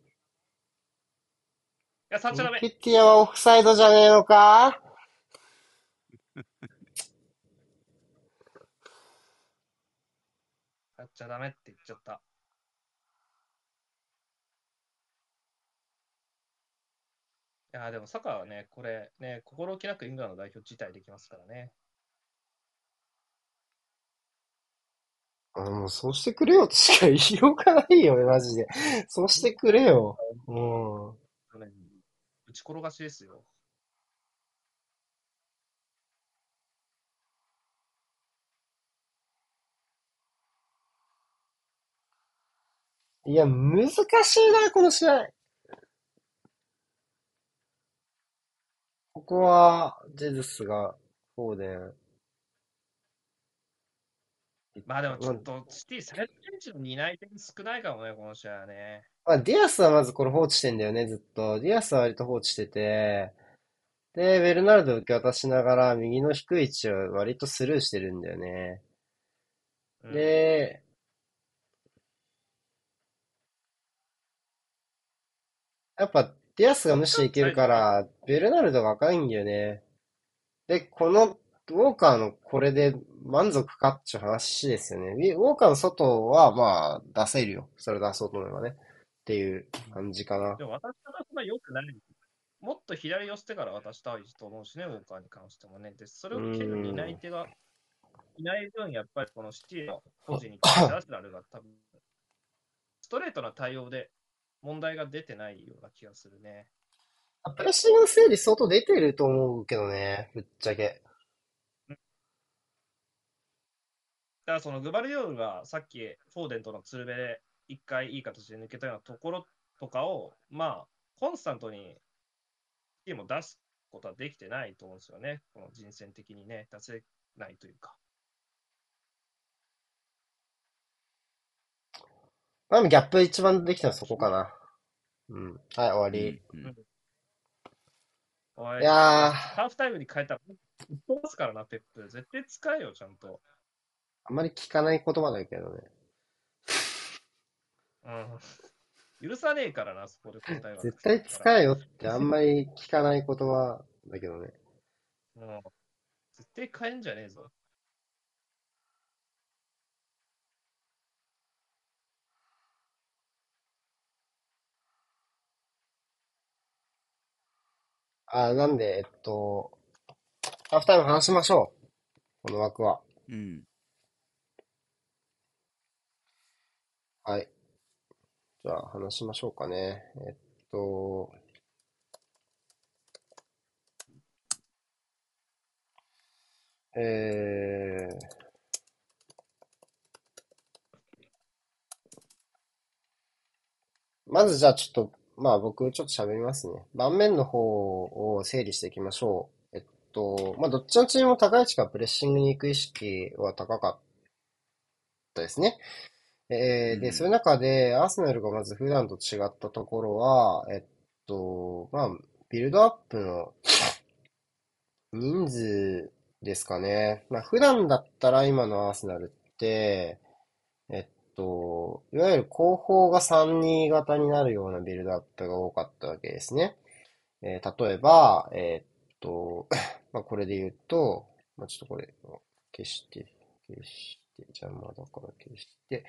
や、触っちゃダメ。キティアはオフサイドじゃねえのか？触っちゃダメって言っちゃった。いやーでもサカはね、これね、心置きなくイングランド代表辞退できますからね。あもうそうしてくれよとしか言いようがないよね、マジで。そうしてくれよ。うん。ね打ち転がしですよ。いや、難しいな、この試合。ここは、ジェズスが、フォーデン。まあでもちょっと、シティサイドベンチの担い手が少ないかもね、この試合はね。まあ、ディアスはまずこれ放置してんだよね、ずっと。ディアスは割と放置してて、で、ベルナルド受け渡しながら、右の低い位置を割とスルーしてるんだよね。うん、で、やっぱ、ディアスが無視できるから、ベルナルドが赤いんだよね。で、この、ウォーカーのこれで満足かっていう話ですよね。ウォーカーの外は、まあ、出せるよ。それ出そうと思えばね。っていう感じかな。でも渡したらそんな良くない。もっと左寄せてから渡したいと思うしね、ウォーカーに関してもね。で、それを受ける担い手がいない分、やっぱりこのシティの保持に関してアスナルが多分、ストレートな対応で問題が出てないような気がするね。プレッシングの整理相当出てると思うけどね、ぶっちゃけ。だからそのグバルディオルがさっきフォーデンとの鶴瓶で一回いい形で抜けたようなところとかを、まあ、コンスタントにチームを出すことはできてないと思うんですよね。この人選的にね、出せないというか。まあ、ギャップ一番できたのはそこかな。うん。はい、終わり。うんういやーハーフタイムに変えたら、一本ますからな、ペップ。絶対使えよ、ちゃんと。あんまり聞かない言葉だけどね。うん。許さねえからな、そこで答えは。絶対使えよってあんまり聞かない言葉だけどね。うん。絶対変えんじゃねえぞ。あ、なんで、えっと、ハーフタイム話しましょう。この枠は。うん。はい。じゃあ話しましょうかね。えっと、えー、まずじゃあちょっと、まあ僕ちょっと喋りますね。盤面の方を整理していきましょう。えっと、まあどっちのチームも高い位置からプレッシングに行く意識は高かったですね。えーで、うんそういう中で、アーセナルがまず普段と違ったところは、えっと、まあ、ビルドアップの人数ですかね。まあ、普段だったら今のアーセナルって、と、いわゆる後方が3-2型になるようなビルドアップが多かったわけですね。えー例えば、えっと、まあ、これで言うと、まあ、ちょっとこれ、消して、消して、邪魔だから消して、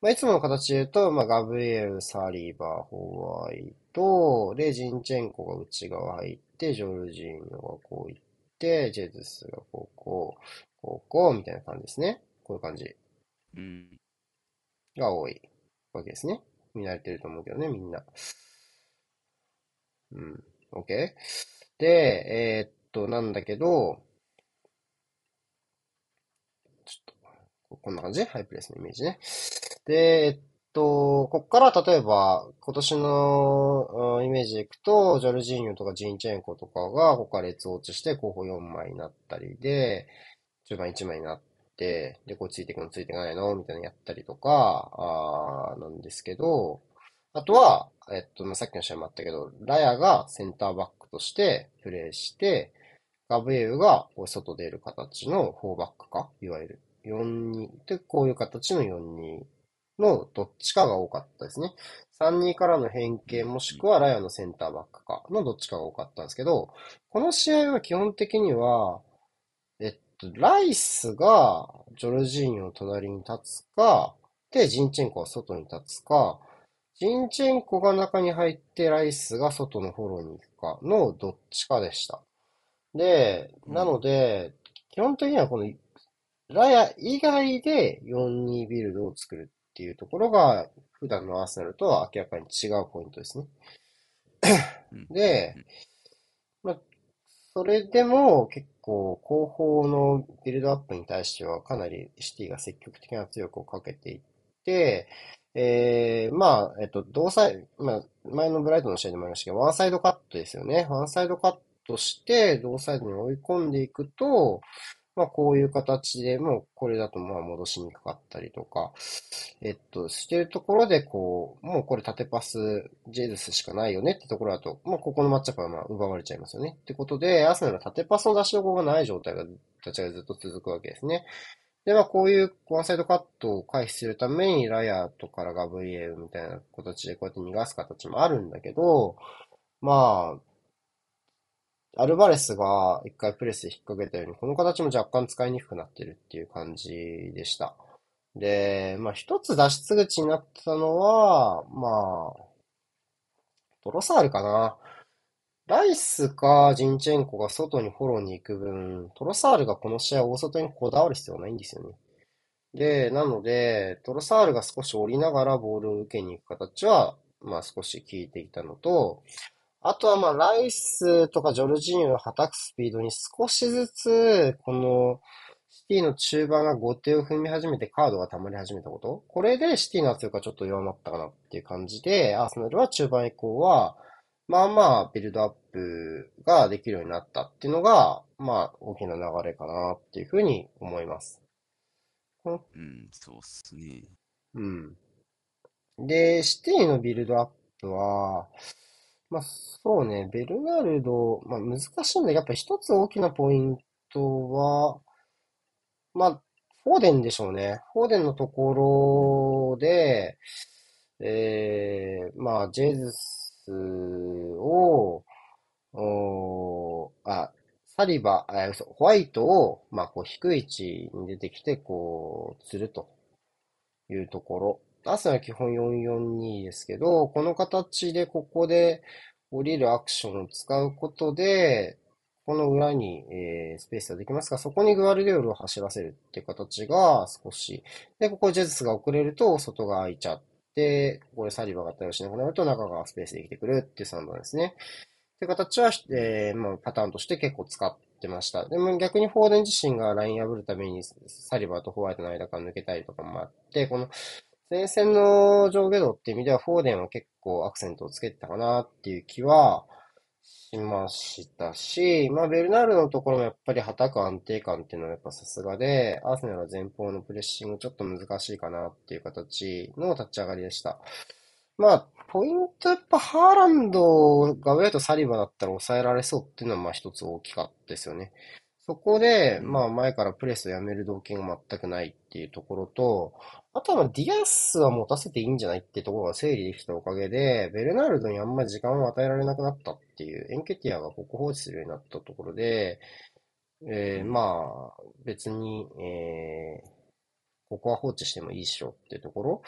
まあ、いつもの形で言うと、まあ、ガブリエル、サリバー、ホワイト、で、ジンチェンコが内側入って、ジョルジーニョがこう行って、ジェズスがこ、こう、こう、こう、みたいな感じですね。こういう感じうん。が多いわけですね。見慣れてると思うけどね、みんな。うん。OK? で、えーっと、なんだけど、ちょっと、こんな感じ？ハイプレスのイメージね。で、えっと、こっから例えば、今年のうんイメージでいくと、ジョルジーニョとかジンチェンコとかが、ここから列落ちして候補4枚になったりで、中盤1枚になって、で、これついてくのついてかないのみたいなのやったりとか、あーなんですけど、あとは、えっと、まさっきの試合もあったけど、ラヤがセンターバックとしてプレーして、ガブエウがこう外出る形の4バックか、いわゆる。4-2で、こういう形の4-2のどっちかが多かったですね。3-2からの変形もしくはラヤのセンターバックかのどっちかが多かったんですけど、この試合は基本的には、と、ライスがジョルジーニョの隣に立つか、で、ジンチェンコが外に立つか、ジンチェンコが中に入ってライスが外のフォローに行くかのどっちかでした。で、なので、基本的にはこのラヤ以外で4-2ビルドを作るっていうところが、普段のアーセナルとは明らかに違うポイントですね。うんで、まあ、それでも結構後方のビルドアップに対してはかなりシティが積極的な圧力をかけていって、えー、まあ、えっと、同サイ、まあ、前のブライトの試合でもありましたけど、ワンサイドカットですよね。ワンサイドカットして、同サイドに追い込んでいくと、まあ、こういう形でもう、これだとまあ戻しにくかったりとか、えっと、してるところで、こう、もうこれ縦パス、ジェズスしかないよねってところだと、まあ、ここのマッチアップはまあ奪われちゃいますよね。ってことで、アーセナル縦パスの出しどころがない状態が、立ち上がずっと続くわけですね。で、まあ、こういうワンサイドカットを回避するために、ラヤとからガブリエルみたいな形でこうやって逃がす形もあるんだけど、まあ、アルバレスが一回プレスで引っ掛けたように、この形も若干使いにくくなってるっていう感じでした。で、まあ一つ脱出口になったのは、まあ、トロサールかな。ライスかジンチェンコが外にフォローに行く分、トロサールがこの試合大外にこだわる必要ないんですよね。で、なので、トロサールが少し降りながらボールを受けに行く形は、まあ少し効いていたのと、あとはまあライスとかジョルジーニョの叩くスピードに少しずつ、このシティの中盤が後手を踏み始めてカードが溜まり始めたこと。これでシティの圧力がちょっと弱まったかなっていう感じで、アーセナルは中盤以降は、まあまあビルドアップができるようになったっていうのが、まあ大きな流れかなっていうふうに思います。うん、そうっすね。うん。で、シティのビルドアップは、まあそうね、ベルナルド、まあ難しいんだけど、やっぱり一つ大きなポイントは、まあ、フォーデンでしょうね。フォーデンのところで、えー、まあ、ジェズスを、おあ、サリバ、あ、ホワイトを、まあ、こう、低い位置に出てきて、こう、釣るというところ。アーセナルは基本442ですけど、この形でここで降りるアクションを使うことで、この裏に、えースペースができますが、そこにグアルデオルを走らせるっていう形が少し、で、ここジェズスが遅れると外が空いちゃって、ここでサリバが対応しなくなると中がスペースできてくるっていう算段ですね。っていう形は、えーまあ、パターンとして結構使ってました。でも逆にフォーデン自身がライン破るためにサリバーとホワイトの間から抜けたりとかもあって、この前線の上下動っていう意味ではフォーデンは結構アクセントをつけてたかなっていう気はしましたし、まあベルナールのところもやっぱり叩く安定感っていうのはやっぱさすがで、アーセナルは前方のプレッシングちょっと難しいかなっていう形の立ち上がりでした。まあ、ポイントやっぱハーランド、ガブリエウとサリバだったら抑えられそうっていうのはまあ一つ大きかったですよね。そこで、まあ前からプレスをやめる動機が全くないっていうところと、あとはディアスは持たせていいんじゃないってところが整理できたおかげで、ベルナルドにあんまり時間を与えられなくなったっていう、エンケティアがここ放置するようになったところで、えー、まあ、別に、えー、ここは放置してもいいっしょってところ。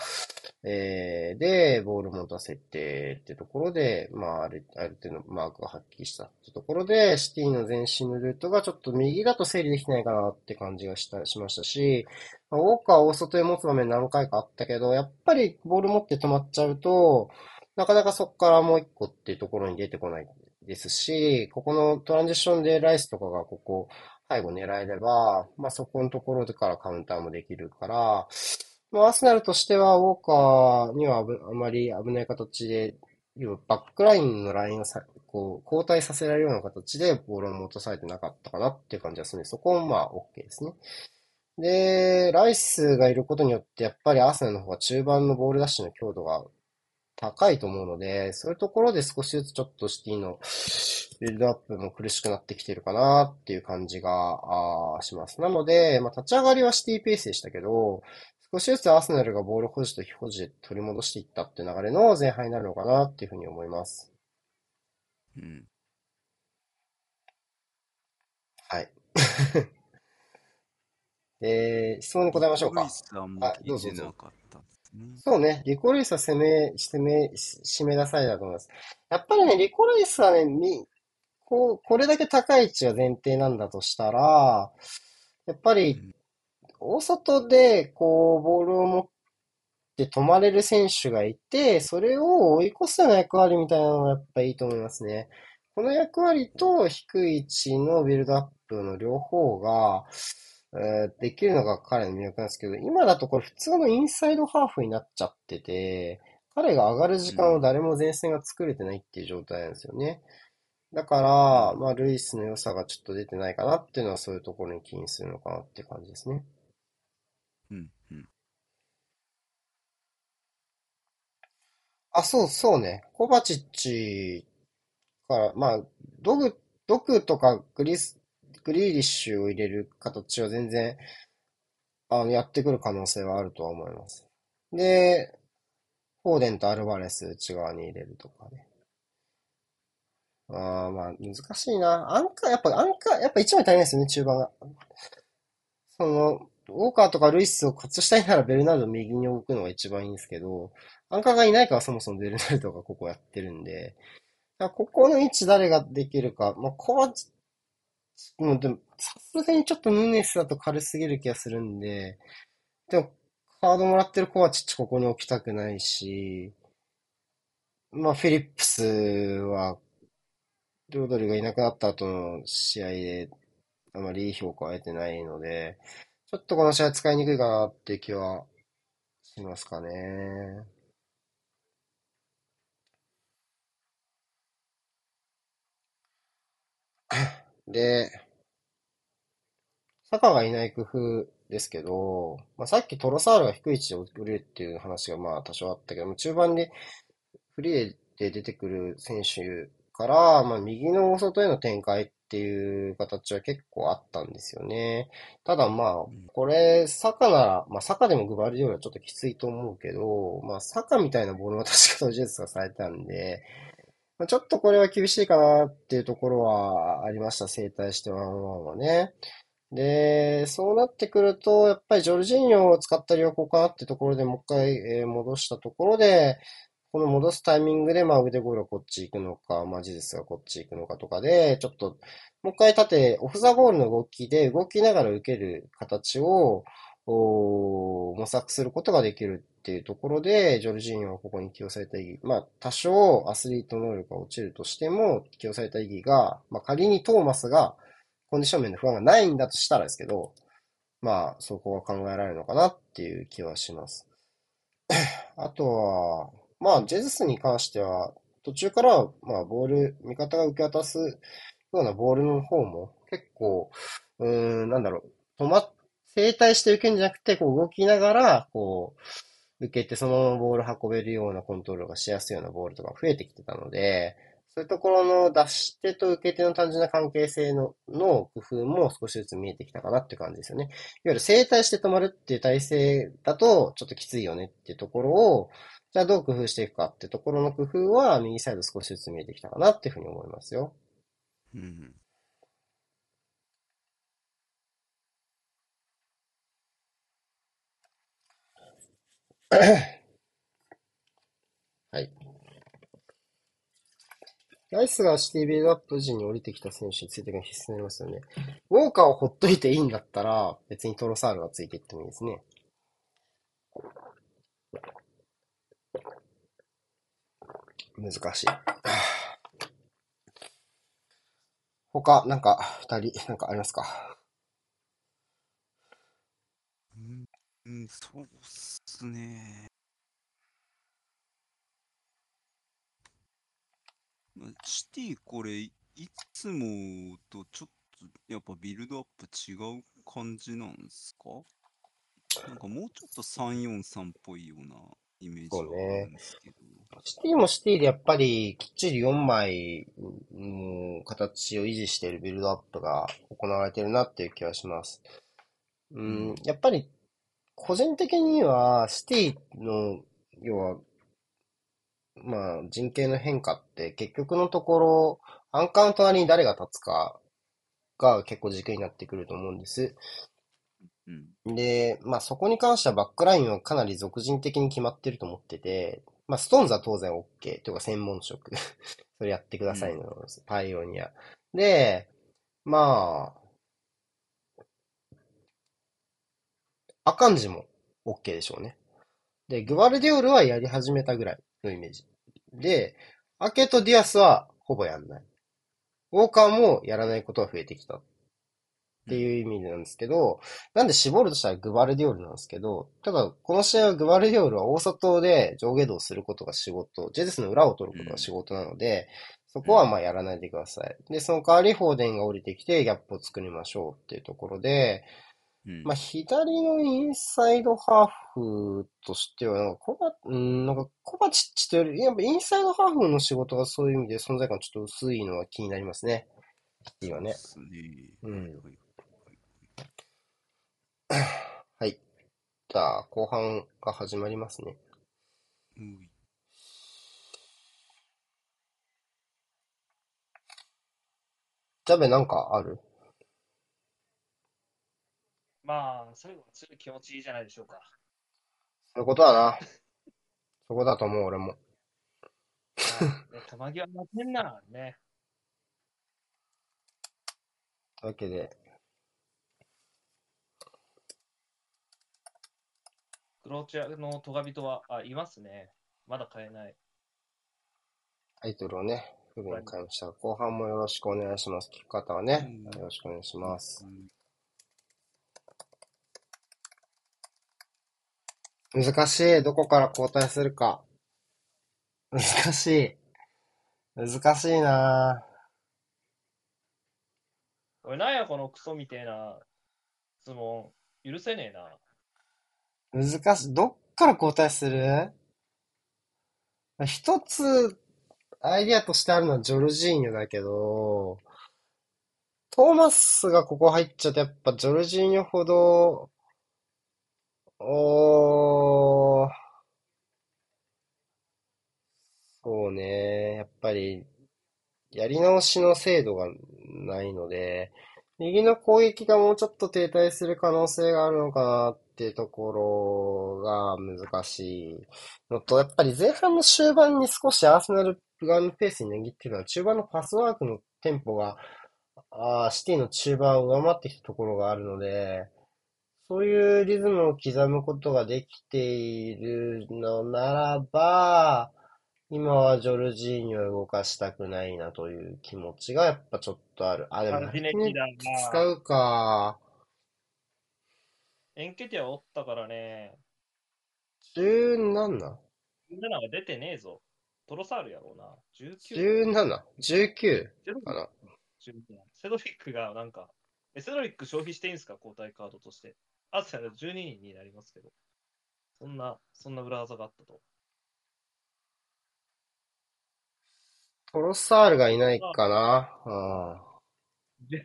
えー、で、ボール持たせてってところで、まあ、ある、ある程度マークがはっきりしたってところで、シティの前進のルートがちょっと右だと整理できないかなって感じがした、しましたし、まあウォーカーを大外へ持つ場面何回かあったけど、やっぱりボール持って止まっちゃうと、なかなかそこからもう一個っていうところに出てこないですし、ここのトランジションでライスとかがここ、背後狙えれば、まあそこのところからカウンターもできるから、まあ、アーセナルとしては、ウォーカーにはあまり危ない形で、要はバックラインのラインをさ、こう、交代させられるような形でボールを戻されてなかったかなっていう感じがするので、そこもまあ、OK ですね。で、ライスがいることによって、やっぱりアーセナルの方が中盤のボールダッシュの強度が高いと思うので、そういうところで少しずつちょっとシティのビルドアップも苦しくなってきてるかなっていう感じがします。なので、まあ、立ち上がりはシティペースでしたけど、少しずつアーセナルがボール保持と非保持で取り戻していったっていう流れの前半になるのかなっていうふうに思います。うん。はい。えー、質問に答えましょうかはいてなかったですね。そうね、リコルイスは攻め、攻め、締め出されたと思います。やっぱりね、リコルイスはね、み、こう、これだけ高い位置が前提なんだとしたら、やっぱり、大外で、こう、ボールを持って止まれる選手がいて、それを追い越すような役割みたいなのがやっぱいいと思いますね。この役割と低い位置のビルドアップの両方が、えーできるのが彼の魅力なんですけど、今だとこれ普通のインサイドハーフになっちゃってて、彼が上がる時間を誰も前線が作れてないっていう状態なんですよね。だから、まあ、ルイスの良さがちょっと出てないかなっていうのはそういうところに起因するのかなって感じですね。うん、うん。あ、そうそうね。コバチッチから、まあ、ドグ、ドクとかグリス、グリーリッシュを入れる形は全然、あの、やってくる可能性はあるとは思います。で、フォーデンとアルバレス内側に入れるとかね。ああ、まあ、難しいな。アンカー、やっぱアンカー、やっぱ一枚足りないですよね、中盤が。その、ウォーカーとかルイスを活したいならベルナルド右に置くのが一番いいんですけど、アンカーがいないからそもそもベルナルドがここやってるんで、ここの位置誰ができるか、まあ、コバチもうでも、さすがにちょっとヌネスだと軽すぎる気がするんで、でも、カードもらってるコバチッチここに置きたくないし、まあ、フィリップスは、ロドリがいなくなった後の試合で、あまりいい評価を得てないので、ちょっとこの試合使いにくいかなっていう気はしますかね。で、サカがいない工夫ですけど、まあ、さっきトロサールが低い位置で降りるっていう話がまあ多少あったけども、中盤でフリーで出てくる選手から、まあ、右の大外への展開っていう形は結構あったんですよね。ただまあ、これ、サカなら、まあ、サカでもグバルディオちょっときついと思うけど、まあ、サカみたいなボールの渡し方をジェズがされたんで、まあちょっとこれは厳しいかなっていうところはありました。整体してワンワンはね。で、そうなってくると、やっぱりジョルジーニョを使ったりはこうかってところでもう一回、え戻したところで、この戻すタイミングで、まあ腕ゴールはこっち行くのか、まあジゼスがこっち行くのかとかで、ちょっと、もう一回縦、オフザゴールの動きで動きながら受ける形を、模索することができるっていうところで、ジョルジーニョはここに起用された意義。まあ、多少アスリート能力が落ちるとしても、起用された意義が、まあ仮にトーマスがコンディション面で不安がないんだとしたらですけど、まあ、そこは考えられるのかなっていう気はします。あとは、まあ、ジェズスに関しては、途中から、まあ、ボール、味方が受け渡すようなボールの方も、結構、うーん、なんだろう、止まっ、正対して受けるんじゃなくて、こう動きながら、こう、受けてそのままボール運べるようなコントロールがしやすいようなボールとか増えてきてたので、そういうところの出し手と受け手の単純な関係性の、の工夫も少しずつ見えてきたかなって感じですよね。いわゆる正対して止まるっていう体勢だとちょっときついよねっていうところを、じゃあどう工夫していくかっていうところの工夫は右サイド少しずつ見えてきたかなっていうふうに思いますよ。うん。はい。ライスがシティビルドアップ時に降りてきた選手についていくの必須になりますよね。ウォーカーをほっといていいんだったら、別にトロサールがついていってもいいですね。難しい。他、なんか、二人、なんかありますか？うん、ん、そうっすね。まあシティこれ、いつもとちょっとやっぱビルドアップ違う感じなんですか？なんかもうちょっと343っぽいようなイメージはあそうねるんですけど。シティもシティでやっぱりきっちり4枚の形を維持しているビルドアップが行われてるなっていう気はします。うん、やっぱり個人的にはシティの、要は、まあ人形の変化って結局のところ、アンカーの隣に誰が立つかが結構軸になってくると思うんです。うん。で、まあそこに関してはバックラインはかなり俗人的に決まってると思ってて、まあストーンズは当然 OK というか専門職。それやってくださいの、パイオニア。で、まあ、アカンジも OK でしょうね。で、グバルディオルはやり始めたぐらいのイメージ。で、アケとディアスはほぼやんない。ウォーカーもやらないことは増えてきた。っていう意味なんですけど、なんで絞るとしたらグバルディオルなんですけど、ただこの試合はグバルディオルは大外で上下動することが仕事、ジェズスの裏を取ることが仕事なので、そこはまあやらないでください。で、その代わりフォーデンが降りてきてギャップを作りましょうっていうところで、うん。まあ左のインサイドハーフとしては、なんかコバ、うん、なんかコバチッチというより、やっぱインサイドハーフの仕事がそういう意味で存在感ちょっと薄いのは気になりますね。いいわね。そうん はい。じゃあ、後半が始まりますね。うんジャベなんかある？まあ、最後は強い気持ちいいじゃないでしょうか。そういうことだな。そこだと思う、俺も。はいね、球際待てんな、ね。というわけで、クローチアのトガビトは、あ、いますね。まだ買えない。タイトルをね、不便に変えましたが、後半もよろしくお願いします。聞き方はね、うんよろしくお願いします。難しい。どこから交代するか。難しい。難しいなおい、なんやこのクソみてえな質問。許せねえな。難しい。どっから交代する？一つ、アイディアとしてあるのはジョルジーニョだけど、トーマスがここ入っちゃうと、やっぱジョルジーニョほど、おー、そうね、やっぱり、やり直しの精度がないので、右の攻撃がもうちょっと停滞する可能性があるのかなってところが難しいのと、やっぱり前半の終盤に少しアーセナル側のペースに握ってるのは、中盤のパスワークのテンポが、あシティの中盤を上回ってきたところがあるので、そういうリズムを刻むことができているのならば、今はジョルジーニョを動かしたくないなという気持ちがやっぱちょっとある。あ、でもマルティネッリだ使な。うか。エンケティアおったからね、十何なみんなが出てねえぞ。トロサールやろうな。19? 十七十九かな19セドリックがなんか、えセドリック消費していいんですか？交代カードとして。アーセナル12人になりますけど。そんな、そんな裏技があったと。トロサールがいないかなあで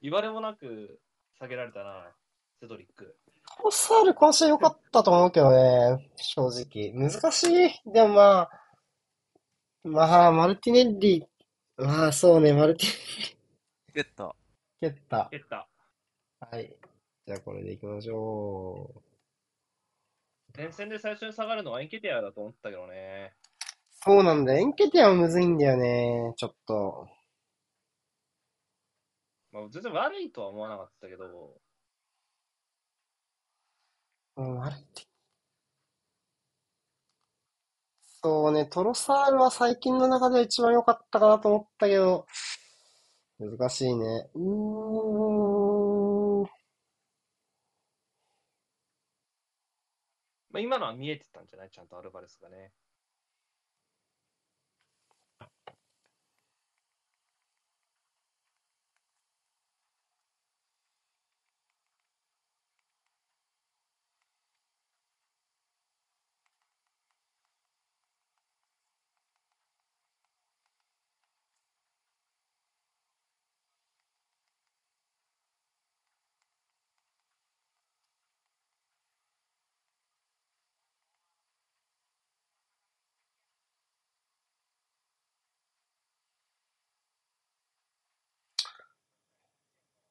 言われもなく下げられたな、セドリック。あトロサール今週良かったと思うけどね。正直。難しい。でもまあ、まあ、マルティネッリ、まあそうね、マルティネッリゲッタ。蹴った。蹴った。はい。じゃあこれでいきましょう。前線で最初に下がるのはエンケティアだと思ったけどね。そうなんだ。エンケティアはむずいんだよね。ちょっと。まあ、全然悪いとは思わなかったけど、うん、マルティそうね、トロサールは最近の中では一番良かったかなと思ったけど、難しいね。うーん。まあ、今のは見えてたんじゃない？ちゃんとアルバレスがね。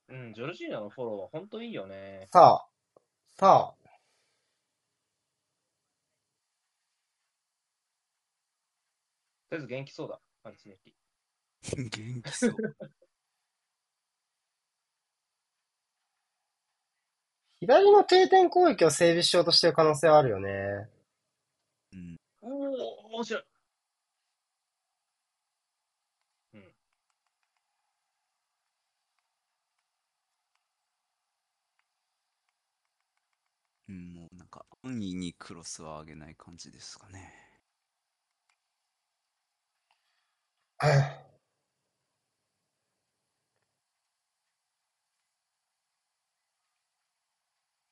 うん、ジョルジーナのフォローは本当いいよね。さあ、さあ、とりあえず元気そうだ、マルチネッリ。元気そう。左の定点攻撃を整備しようとしてる可能性はあるよね。うん。おお、面白い。うん。うん、もうなんか安易にクロスは上げない感じですかね。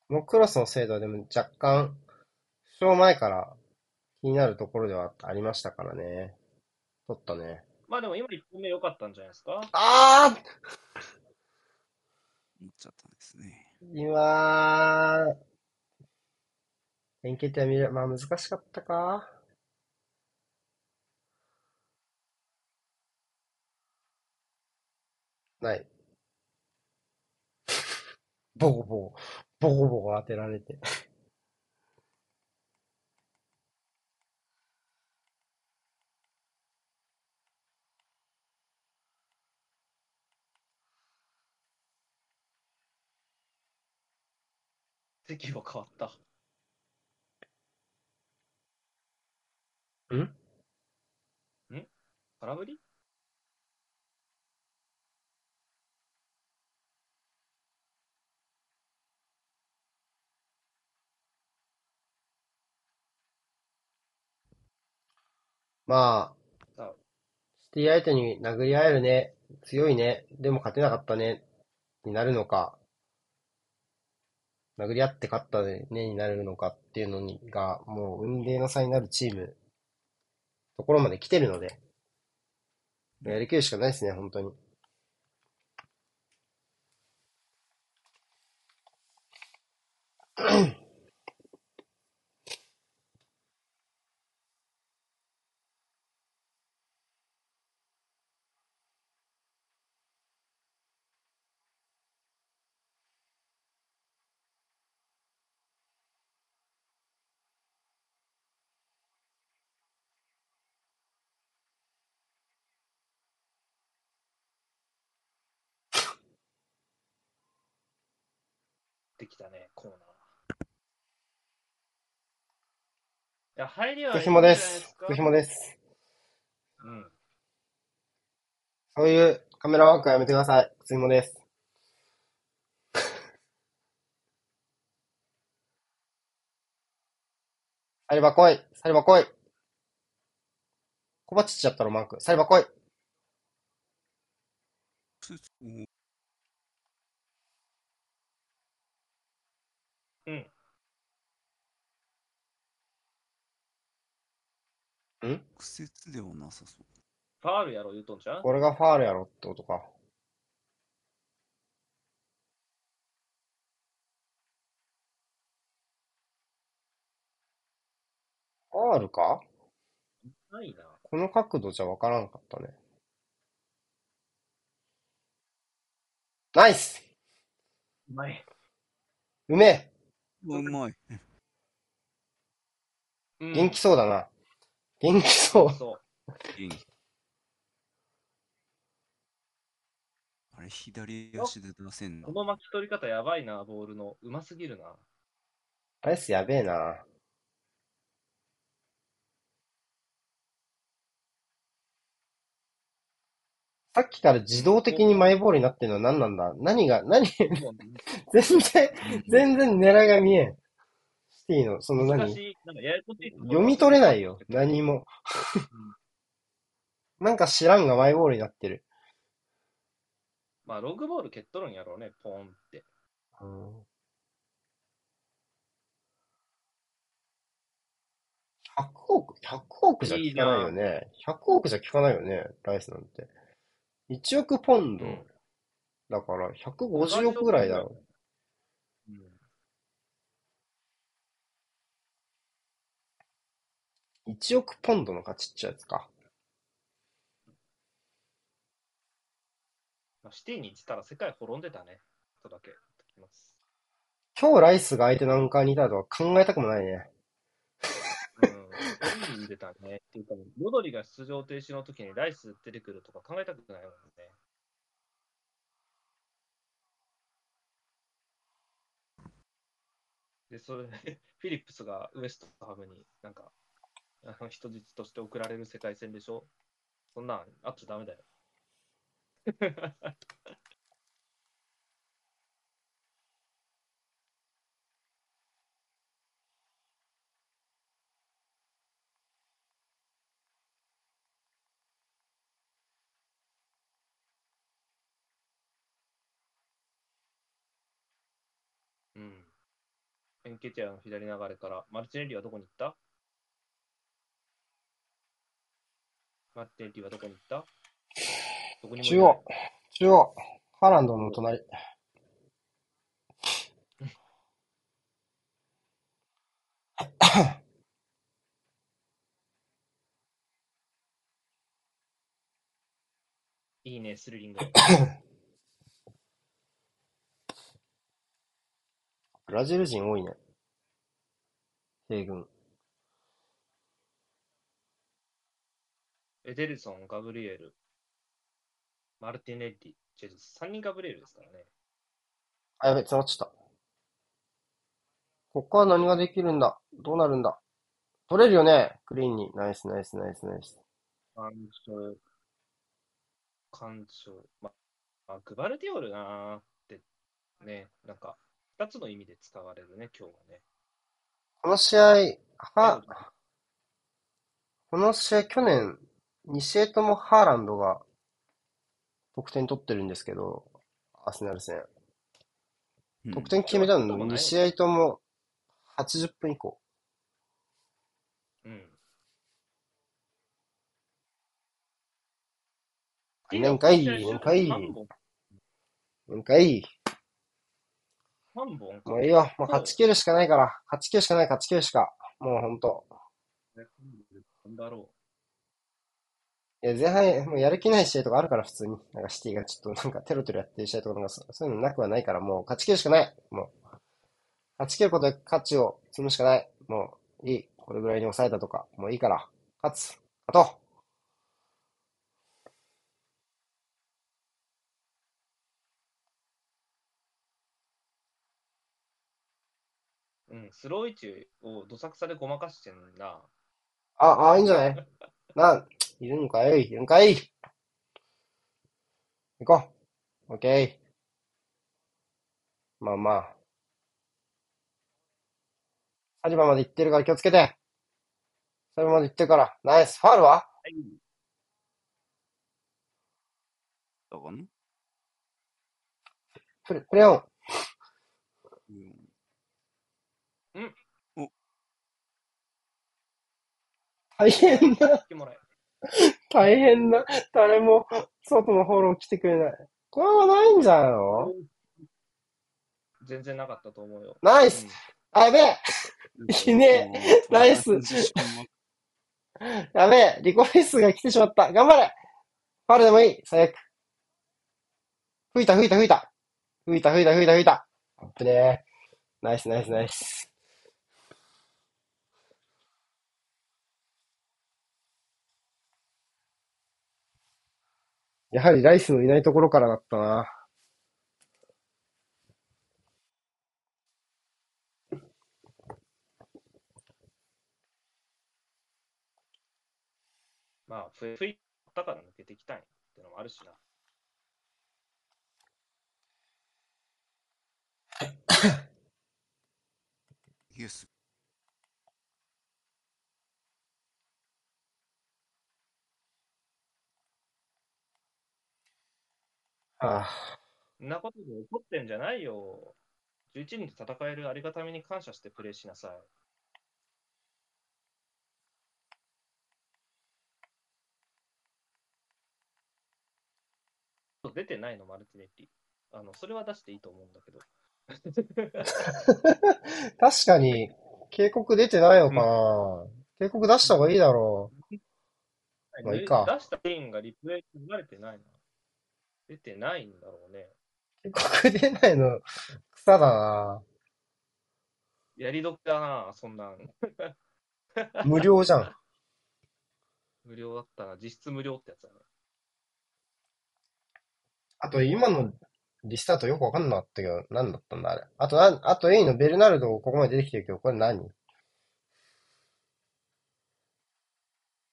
このクロスの精度はでも若干、負傷前から気になるところではありましたからね。取ったね。まあでも今1本目良かったんじゃないですか？ああ思っちゃったんですね。今、連携って見る、まあ難しかったか。ない。ボコボコ、ボコボコ当てられて。席は変わった。ん？空振り？まああ、シティ相手に殴り合えるね、強いね、でも勝てなかったね、になるのか、殴り合って勝ったね、になるのかっていうのにが、もう運命の差になるチーム、ところまで来てるので、やりきるしかないですね、本当に。きたね、コーナー。いや、入りは福いいんじゃない紐で。ですすか？福紐です。うん。そういうカメラワークはやめてください。福紐です。サリバ来いサリバ来い小鉢っちゃったろ、マーク。サリバ来いふおうん。ん苦節ではなさそう。ファールやろ、言うとんちゃう？これがファールやろってことか。ファールか？ないな。この角度じゃわからんかったね。ナイスうまい。うめえうまい。うん元気そうだな。元気そう。そ元気。あれ、左足で出せんう。の？こ。の巻き取り方やばいな、ボールの。うますぎるな。ライスやべえな。さっきから自動的にマイボールになってるのは何なんだ？何が、何、全然、全然狙いが見えん。シティの、その何？読み取れないよ。何も。なんか知らんがマイボールになってる。まあ、ロングボール蹴っとるんやろうね、ポーンって。うん100億、100億じゃ効かないよね。100億じゃ効かないよね、ライスなんて。1億ポンド。うんだから、150億ぐらいだろうん。う。1億ポンドの価値っちゃやつか。まあ、シティに行ってたら世界滅んでたね。とだけ。今日ライスが相手なんかにいたとは考えたくもないね。うん。そういう意味でたね。っていうか、ロドリが出場停止の時にライス出てくるとか考えたくないもんね。で、それで、フィリップスがウエストハムになんか、あの人質として送られる世界戦でしょ？そんなんあっちゃダメだよ。ンケティアの左流れから、マルチネッリはどこに行った？マルチネッリはどこに行った？どこに中央、中央、ハーランドの隣。いいね、スリリング。ブラジル人多いね。西軍。エデルソン、ガブリエル、マルティネッリ、ジェズス。3人ガブリエルですからね。あ、やべ、繋がっちゃった。ここは何ができるんだ？どうなるんだ？取れるよね？クリーンに。ナイスナイスナイスナイス。干渉、干渉。ま、あ、グバルディオルなーって、ね、なんか、二つの意味で使われるね、今日はね。この試合、は、この試合去年、2試合ともハーランドが得点取ってるんですけど、アーセナル戦。うん得点決めたの2そんなことない試合とも80分以降。うん。いないんかいいないんかい3本。なんかいい。3本か。もういいよ。もう勝ち切るしかないから。勝ち切るしかない、勝ち切るしか。もうほんと。なんだろいや、前半、もうやる気ない試合とかあるから、普通に。なんかシティがちょっとなんかテロテロやってる試合とかなんかそそういうのなくはないから、もう勝ち切るしかない。もう。勝ち切ることで価値を積むしかない。もう、いい。これぐらいに抑えたとか、もういいから。勝つ。勝とう。うん、スロー位置をどさくさでごまかしてんな。う。あ、あ、いいんじゃない？な、いるんかい？いるんかい？行こう。オッケー。まあまあ。サリバまで行ってるから気をつけて。サリバまで行ってるから。ナイス。ファールは？はい。だかなプレ、プレオン。大変だ。来てもらえ。大変だ。誰も外のフォロー来てくれない。これはないんじゃないの？全然なかったと思うよ。ナイス。あ、やべえ。いいね。ナイス。やべえ。リコフェイスが来てしまった。頑張れ。ファールでもいい。最悪。吹いた吹いた吹いた。吹いた吹いた吹いた吹いた。アップねナイスナイスナイス。やはりライスのいないところからだったな。まあ、ふふいたから抜けてきたんやってのもあるしな。ユース。はあ、そんなことで怒ってんじゃないよ。11人と戦えるありがたみに感謝してプレイしなさい。出てないの、マルティネッリ。あの、それは出していいと思うんだけど。確かに、警告出てないのかな、警告出した方がいいだろまあいいか出したシーンがリプレイ流れてないな。出てないんだろうね。う。警告出ないの、草だなやり得だな、そんなん。無料じゃん。無料だったな。実質無料ってやつだね。あと、今のリスタートよくわかんなかったけど、何だったんだ、あれ。あと、あと、エイのベルナルド、ここまで出てきてるけど、これ何？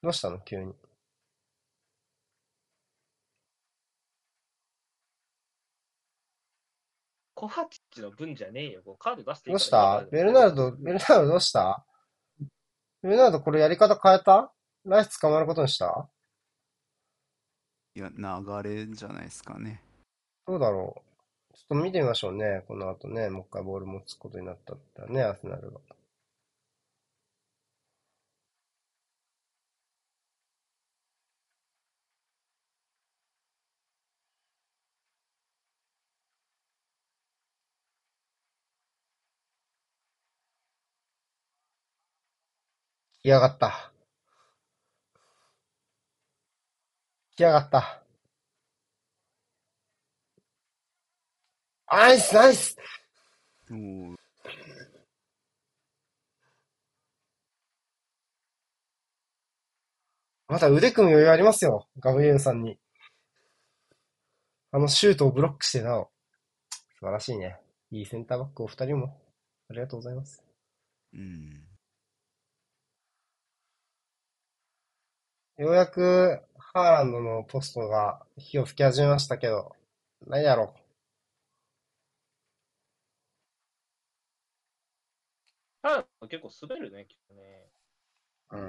どうしたの？急に。コハチッチの分じゃねえよ。こうカード出していいどうした？ベルナルド、ベルナルドどうした？ベルナルドこれやり方変えた？ライス捕まることにした？いや、流れじゃないですかね。どうだろう？ちょっと見てみましょうね。この後ね、もう一回ボール持つことになったったらね、アスナルが。来やがった。来やがった。ナイスナイスおーまだ腕組む余裕ありますよ。ガブリエルさんに。あのシュートをブロックしてなお。素晴らしいね。いいセンターバックお二人も。ありがとうございます。うん。ようやく、ハーランドのポストが火を吹き始めましたけど、何やろあ結構滑るね、きっとね。う。う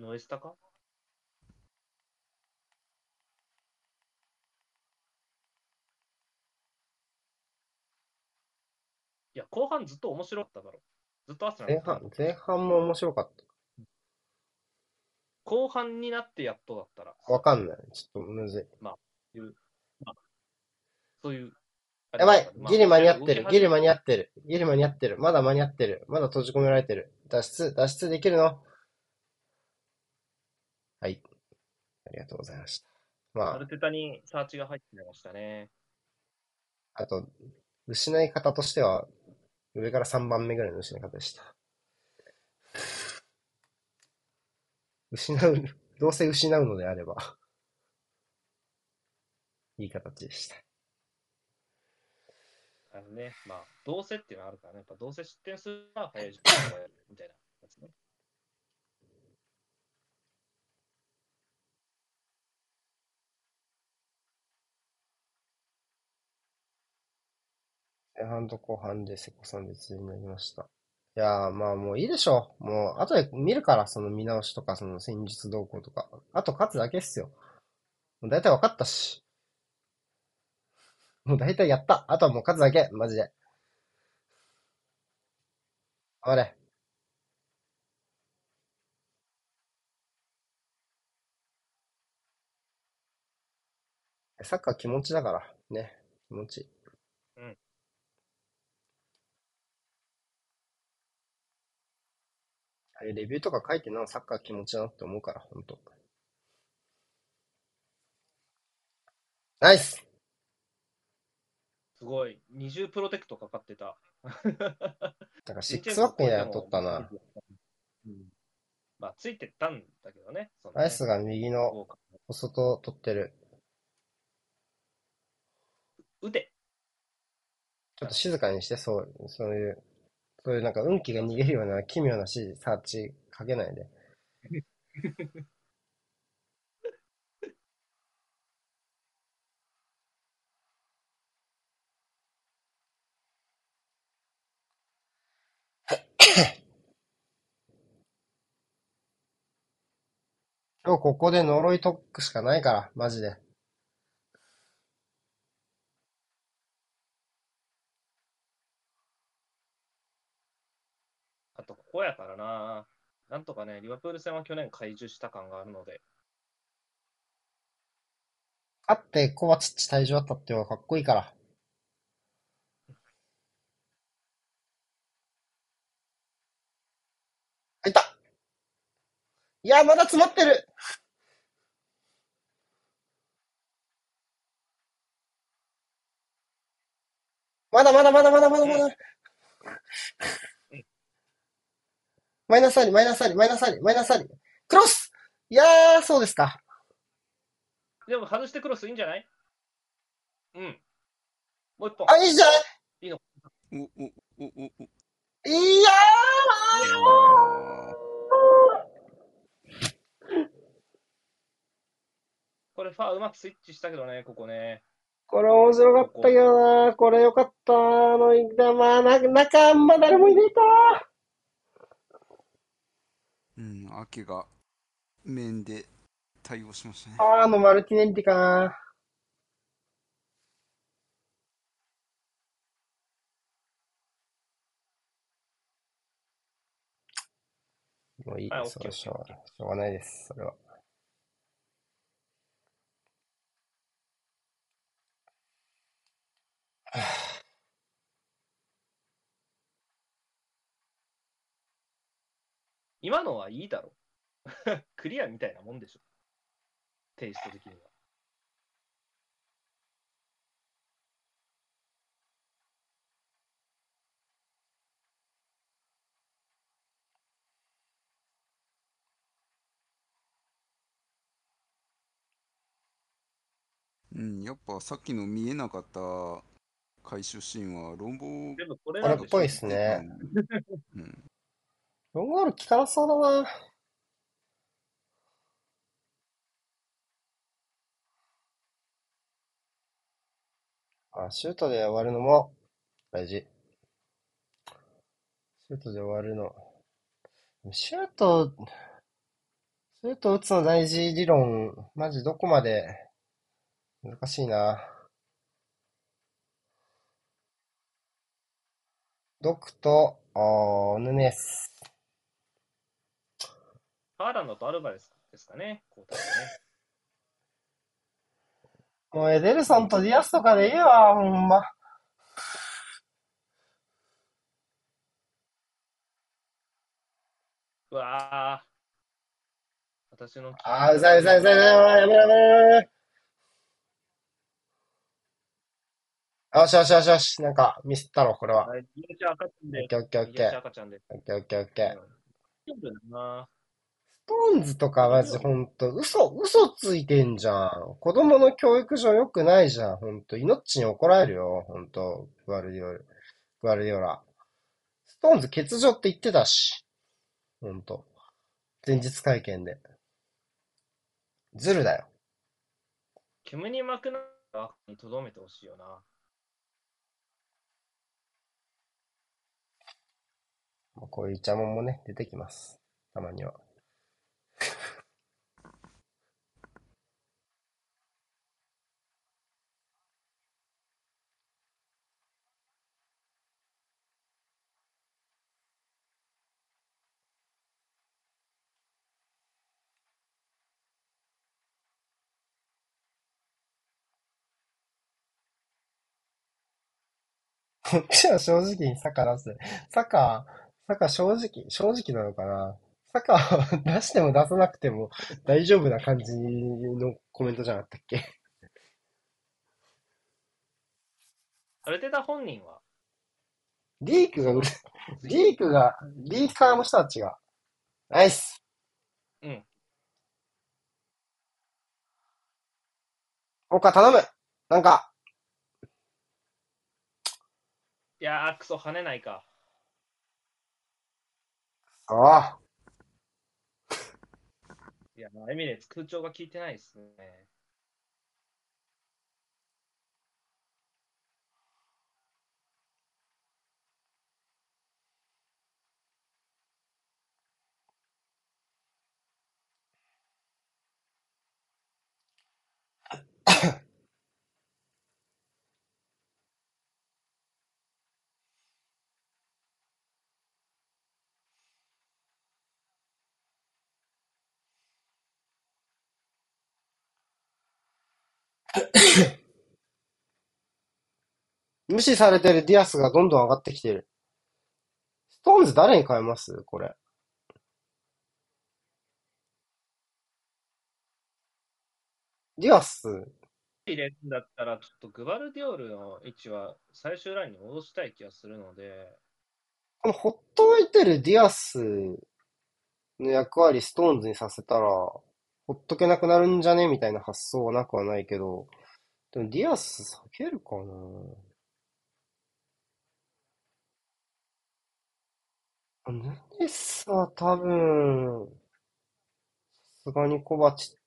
ん。ノエスタか？いや、後半ずっと面白かっただろ。ずっとアスナル前半、前半も面白かっ後半になってやっとだったら、た。わかんない。ちょっとむずい。いう、まあ、そういう。やばいギリ間に合ってる。ギリ間に合っってる。ギリ間に合ってる。まだ間に合ってる。まだ閉じ込められてる。脱出、脱出できるの？はい。ありがとうございました。まあアル、テタにサーチが入ってましたね。あと、失い方としては、上から3番目ぐらいの失い方でした。失う、どうせ失うのであれば、いい形でした。あのね、まあ、どうせっていうのはあるからね、やっぱどうせ失点するから早い時間をやるみたいなやつね。前半と後半で瀬古さん別になりました。いやー、まあもういいでしょう。もう、後で見るから、その見直しとか、その戦術動向とか。あと勝つだけっすよ。もう大体分かったし。もう大体やった。あとはもう勝つだけ、マジで。頑張れ。サッカー気持ちだから、ね。気持ち。あれ、レビューとか書いてな、サッカー気持ちだなって思うから、ほんと。ナイスすごい、二重プロテクトかかってた。なんかシックスバックにやっとったな。。うん。まあ、ついてったんだけどね。ねナイスが右のお外取ってる。腕。ちょっと静かにして、そう、そういう、そういうなんか運気が逃げるような奇妙な指示、サーチかけないで。今日ここで呪い特区しかないから、マジで。あと、ここやからな。なんとかね、リバプール戦は去年解除した感があるので、あって、コバチッチ退場あったっていうのがかっこいいから。入ったいや、まだ詰まってるまだまだまだまだまだまだ。マイナスあり、マイナスあり、マイナスあり、マイナスあり。クロスいやー、そうですか。でも外してクロスいいんじゃない？うん。もう一本。あ、いいじゃんお、お、お、お、お、お。いやこれファーうまくスイッチしたけどね、ここね。ーこれ面白かったけどな。これよかった。あの、でまあ、な、中あんま誰もいねえか。うん、アケが面で対応しましたね。あーあの、マルティネッリかな。もういいはいです。それはしょしょうがないです。それは。今のはいいだろ。クリアみたいなもんでしょ。テイスト的には。うん、やっぱさっきの見えなかった回収シーンは論法全部これこれっぽいですね。うん。ロングボール効かなそうだな。あ、シュートで終わるのも大事。シュートで終わるの。シュート、シュート打つの大事理論、マジどこまで難しいな。ドクと、あーヌネス。ハーランドとアルバレスですかね、交代でね。もうエデルソンとディアスとかでいいわ、ほんま。うわぁ。私のあー、うざいうざいうざいうざい、やめろやめろやめ。よしよしよしよし、なんかミスったろ、これは。はい右足赤ちゃんでオッケ。ーオッケーオッ右ケー。足赤ちゃんで。オッケーオッケーオッケー。トーンズとかマジほんと、嘘、嘘ついてんじゃん。子供の教育上良くないじゃん、ほんと。命に怒られるよ、ほんと。グアルディオル、グアルディオラ。ストーンズ欠場って言ってたし。ほんと。前日会見で。ズルだよ。煙に巻くならにとどめてほしいよな。こういうイチャモンもね、出てきます。たまには。こっちは正直にサッカー出す。サッカー、サッカー正直、正直なのかな。サッカー出しても出さなくても大丈夫な感じのコメントじゃなかったっけ？アルテタ本人は、リークがうる、リークが、リーカーの人たちが、ナイス。うん。岡頼む。なんか、いやー、クソ、跳ねないか。ああ。いや、エミレーツ、空調が効いてないですね。無視されてるディアスがどんどん上がってきてる。ストーンズ誰に変えます？これ。ディアス、入れるんだったら、ちょっとグバルディオルの位置は最終ラインに戻したい気がするので、このほっといてるディアスの役割ストーンズにさせたら、ほっとけなくなるんじゃね？みたいな発想はなくはないけど、でもディアス避けるかな？あヌネスは多分、さすがにコバチッチ。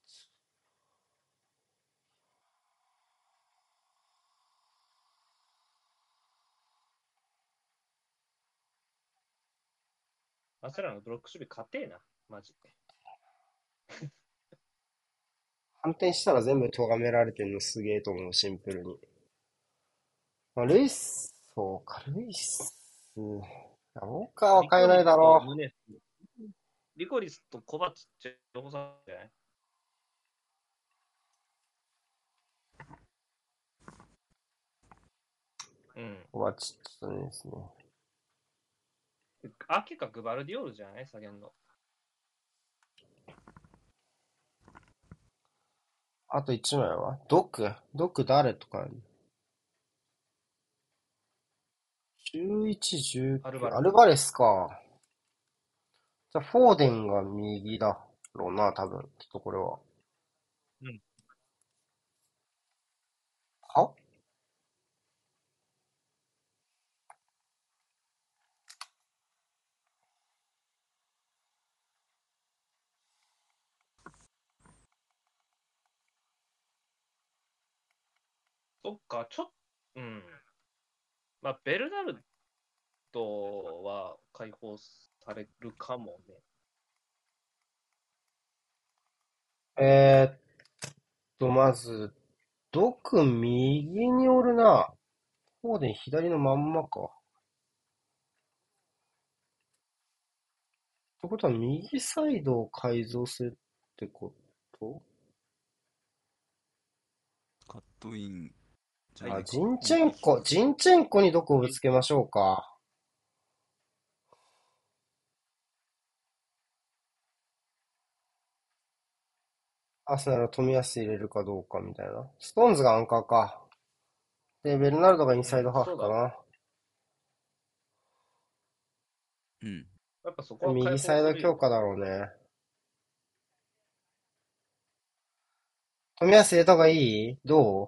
アセラのブロック守備勝てえな、マジで。反転したら全部咎められてるのすげえと思う、シンプルに。まあ、ルイス、そうか、ルイス。ウォーカーは変えないだろう。う。リコリスとコバチッチ両方さじゃない？うん。コバチッチとですね。アケかグバルディオルじゃない？下げんの。あと1枚は？ドック？ドック誰とか？11、19。アルバレスアルバレスか。じゃあ、フォーデンが右だろうな、多分。きっとこれは。うん。はそっか、ちょっと、うん。まあ、ベルナルドは解放されるかもね。えーっと、まず、ドク右におるな。フォーデン左のまんまか。ってことは右サイドを改造するってこと？カットインあ、ジンチェンコ、ジンチェンコにどこをぶつけましょうか。アーセナルは冨安入れるかどうかみたいな。ストーンズがアンカーか。で、ベルナルドがインサイドハーフかな。うん。やっぱそこ右サイド強化だろうね。冨安入れた方がいい？どう？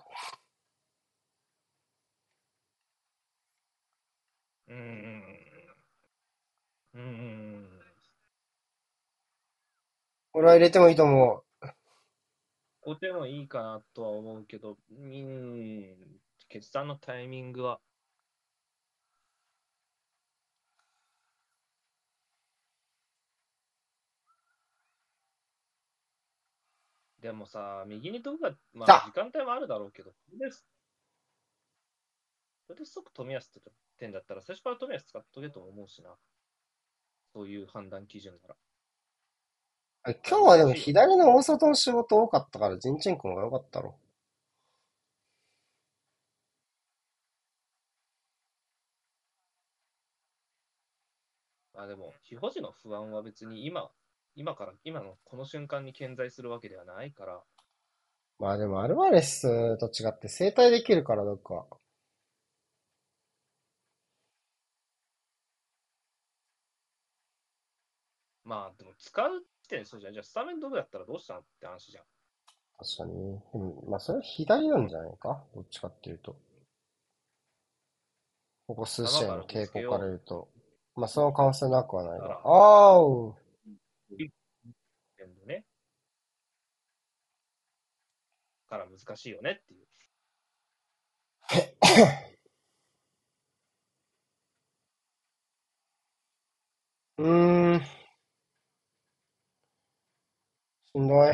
うん。うん。うん。うん。俺は入れてもいいと思う。ここでもいいかなとは思うけど、うん、決断のタイミングは。でもさ、右に飛ぶが、まあ時間帯もあるだろうけど、これです。これで即冨安って点だったら、最初から冨安使っとけとも思うしな。そういう判断基準なら。あ今日はでも左の大外の仕事多かったから、ジンチェンコが良かったろ。まあでも、非保持の不安は別に今、今から、今のこの瞬間に顕在するわけではないから、まあでもアルバレスと違って生体できるからどっか。まあでも使う時点でそうじゃん。じゃあスタメンどうやったらどうしたのって話じゃん。確かに。でもまあそれは左なんじゃないか？どっちかっていうと。ここ数試合の傾向から言うと。まあその可能性なくはないが。あーうね。から難しいよねっていう。うーん。しんどい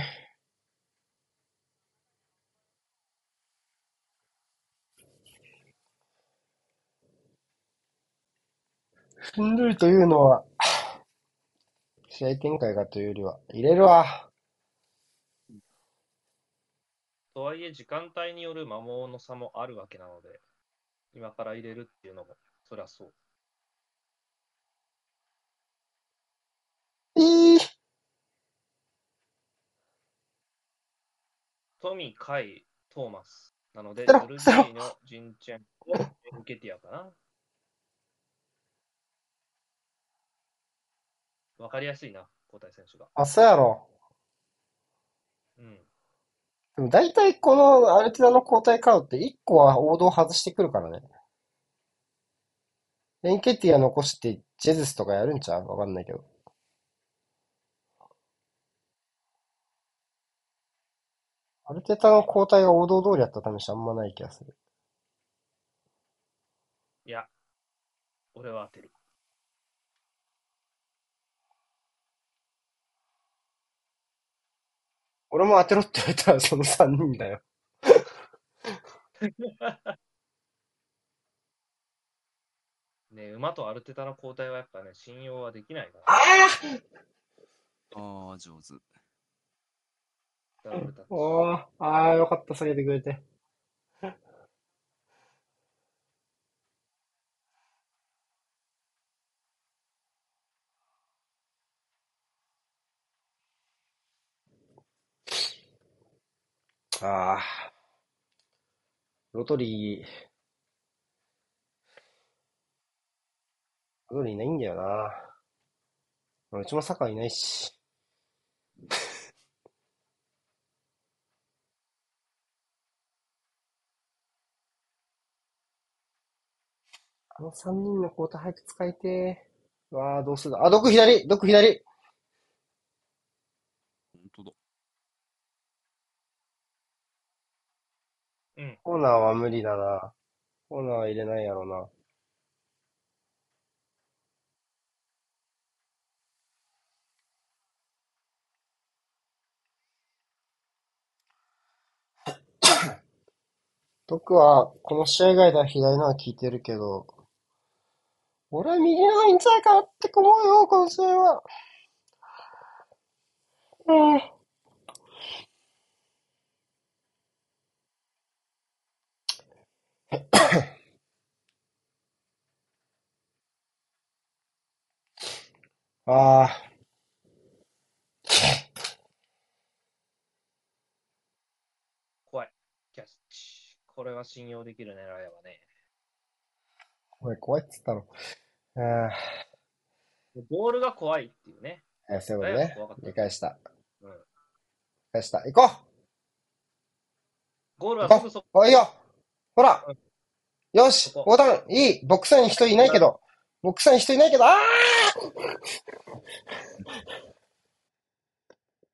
しんどいというのは、試合展開がというよりは、入れるわ。とはいえ、時間帯による摩耗の差もあるわけなので、今から入れるっていうのも、そりゃそう。トミー、カイ、トーマス。なので、ルジーニョ、ジンチェンコ、エンケティアかな。わかりやすいな、交代選手が。あ、そうやろ。うん。でも大体このアルティナの交代カードって1個は王道外してくるからね。エンケティア残してジェズスとかやるんちゃう？わかんないけど。アルテタの交代が王道通りやった試しあんまない気がする。いや、俺は当てる。俺も当てろって言われたらその3人だよ。ね馬とアルテタの交代はやっぱね、信用はできないから。あああ、上手。ダブルタッチあおーあー、よかった、下げてくれて。ああ。ロトリー。ロトリーいないんだよな。うちもサッカーいないし。あの三人の交代早く使いてー。うわあ、どうするだ？あ、毒左毒左本当だ。うん。コーナーは無理だな。コーナーは入れないやろな。毒は、この試合以外では左のは効いてるけど、俺は右の方がいいんじゃないかなって思うよ、この試合は。うん。ああ、怖い。キャッチ。これは信用できる狙いはね。おい、怖いっつったろ。あボールが怖いっていうね。あ、そういうことね。理解した。うん。理解した。行こゴールはすぐそうおいよ。ほら。うん。よし。ここ。ボタン。いい。ボックスに人いないけど。ボックスに人いないけど、ああ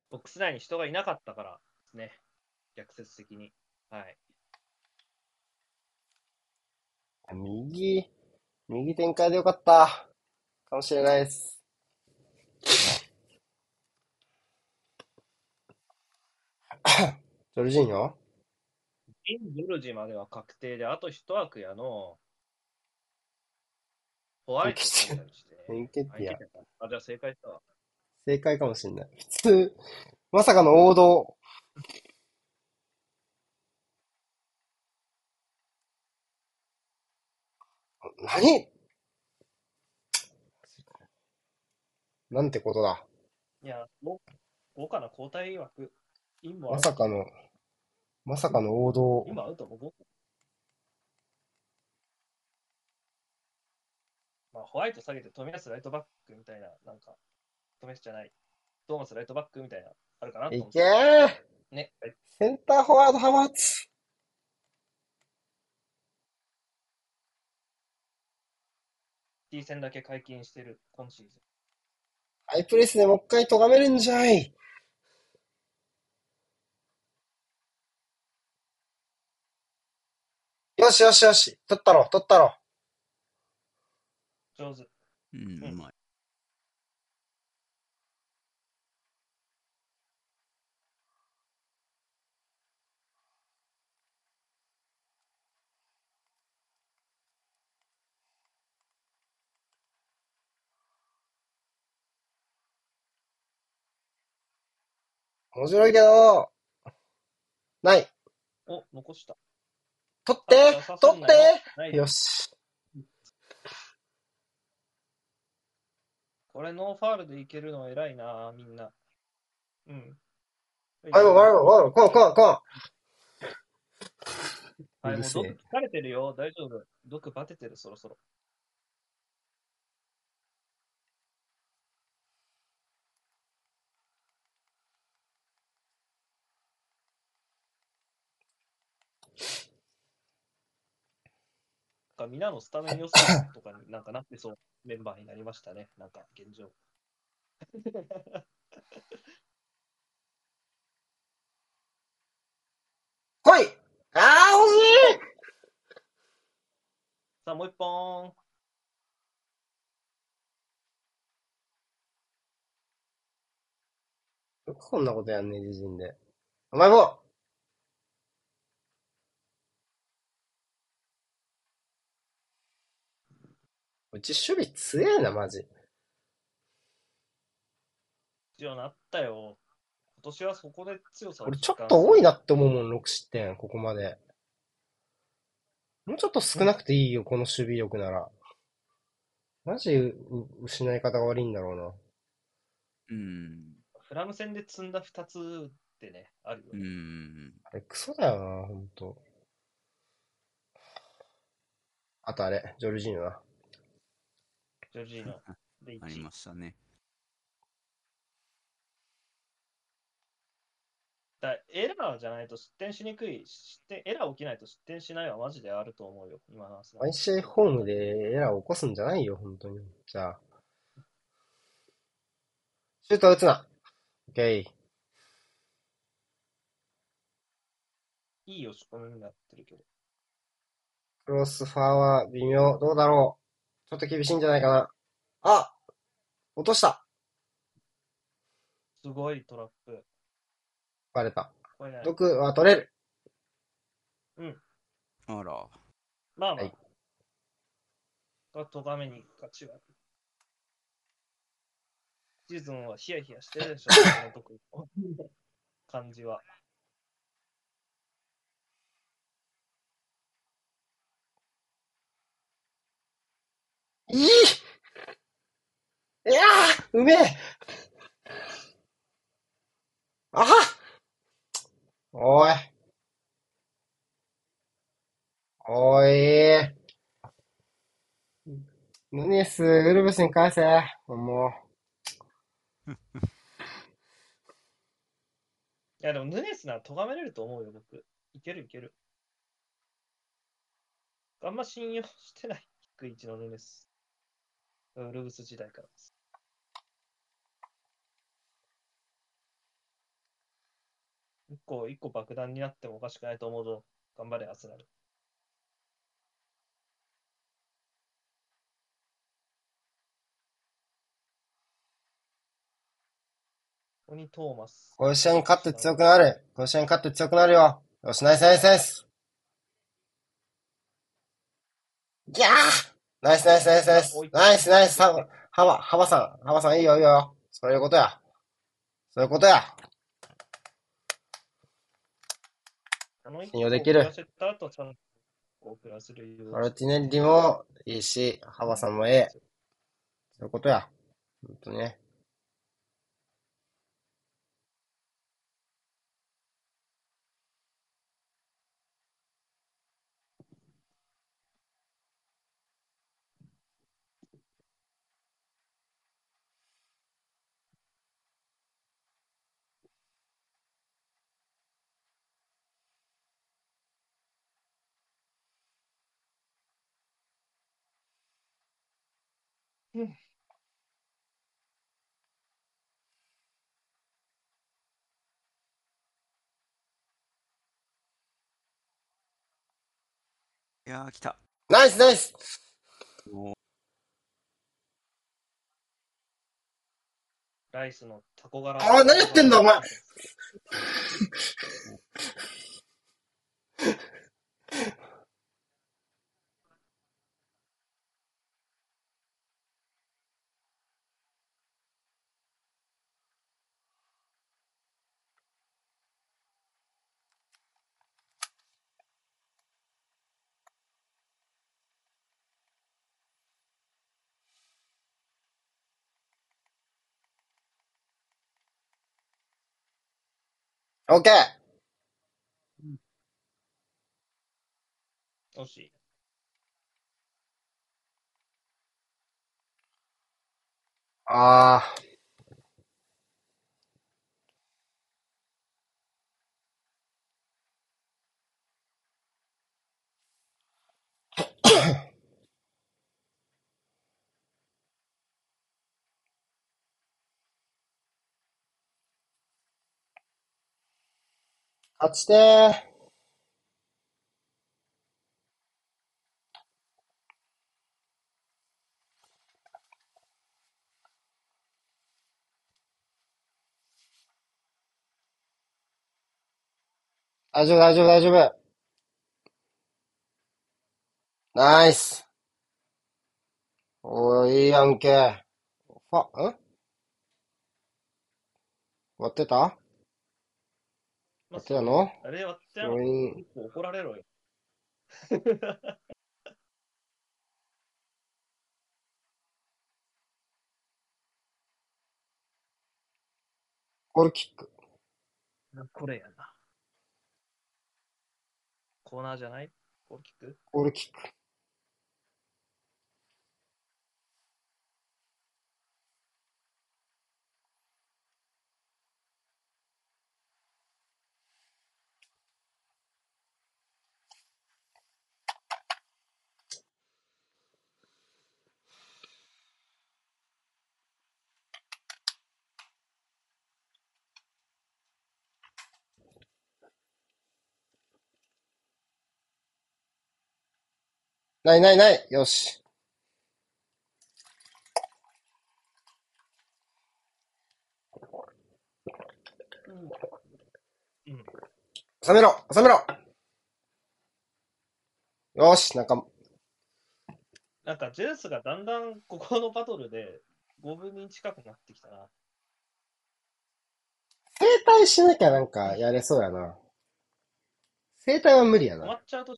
ボックス内に人がいなかったからですね。逆説的に。はい。右、右展開でよかった。かもしれないです。ジョルジーニョジョルジまでは確定で、あと一枠やの、ホワイトしてンケティアあ、じゃあ正解したわ。正解かもしれない。普通、まさかの王道。何？なんてことだ。いや、豪豪華な交代枠。まさかの、まさかの王道。今アウトも。まあ、ホワイト下げて、富安ライトバックみたいな、なんか、富安じゃない、トーマスライトバックみたいな、あるかなと。いけーね。センターフォワードハマーツ。T 戦だけ解禁してる今シーズン。ハイプレスでもう一回咎めるんじゃい。よしよしよし。取ったろ、取ったろ。上手。うん、うまい。面白いけど、ない。お、残した。取ってあ取ってよし。これノーファールでいけるの偉いな、みんな。うん。あ、もう、あ、もう、こん、こん、こん。はい、もう疲れてるよ。大丈夫。毒バテてる、そろそろ。か、みんなのスタメン予想とかになんかなってそう メンバーになりましたね。なんか、現状。来いあー、惜しさあ、もう一本。いよくこんなことやんね、自陣で。お前もうち守備強えな、マジ。必要なったよ。今年はそこで強さを俺ちょっと多いな。なって思うもん、6失点、ここまで。もうちょっと少なくていいよ、この守備力なら。マジ、う失い方が悪いんだろうな。うん。フラム戦で積んだ2つってね、あるようね。ん。あれ、クソだよな、ほんと。あとあれ、ジョルジーノな。ジョージーあり1ましたね。だエラーじゃないと失点しにくい。失点エラー起きないと失点しないはマジであると思うよ、今のアーセナル毎試合ホームでエラーを起こすんじゃないよ、本当に。じゃあ。シュートは打つな。オッケー。いい押し込みになってるけど。クロスファーは微妙。どうだろう。ちょっと厳しいんじゃないかな。あ落とした。すごいトラップ。バレた。毒は取れる。あら。まあまあ。はいが、とがめに勝ちは。シーズンはヒヤヒヤしてるでしょ、このとこ感じは。いいいやーうめえあおい。おい。ヌネス、ウルブスに返せ。もういや、でも、ヌネスなら咎めれると思うよ、僕。いけるいける。あんま信用してない、低い位置のヌネス。ウルブス時代からです。一個、一個爆弾になってもおかしくないと思うぞ。頑張れ、アスナル。ここにトーマス。う、こういう試合に勝って強くなる。こういう試合に勝って強くなるよ。よし、ナイスナイスナイス。ギャーナイスナイスナイスナイス。ナイスナイス。さはば、はばさん、はばさんいいよいいよ。そういうことや。そういうことや。信用できるマルティネッリもいいし、ハバさんもええ。そういうことや。ほんとね。いやー、来た。ナイスナイスもライスのタコ柄。あ何やってんだお前オッケー惜しい。ああ。勝ちてー。大丈夫、大丈夫、大丈夫。ナイス。おー、いいやんけ。ファ、ん？終わってた？まわってたの？あれ割ってスなかったローイン。結構怒られろよ。ゴールキック。これやな。コーナーじゃない？ゴールキック？ゴールキック。ないないない。よし。うん。収めろ収めろよし、なんか、なんか、ジェンスがだんだんここのバトルで5分に近くなってきたな。整体しなきゃなんかやれそうやな。整体は無理やな。止まっちゃうと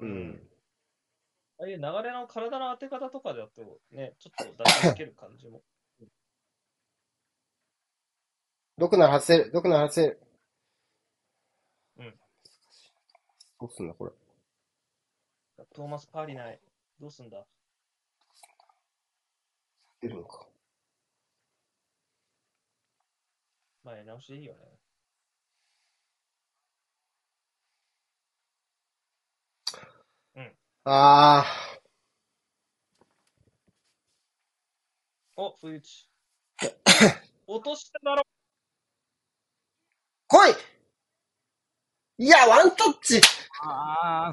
うん。ああいう流れの体の当て方とかだとね、ちょっと出し抜ける感じも。毒なら外せる。毒なら外せる。うん。どうすんだ、これ。トーマス・パーリない。どうすんだ？出るのか。まあ、やり直しでいいよね。あお、不意打ち。落としただろ。ー。来いいや、ワンタッチああ。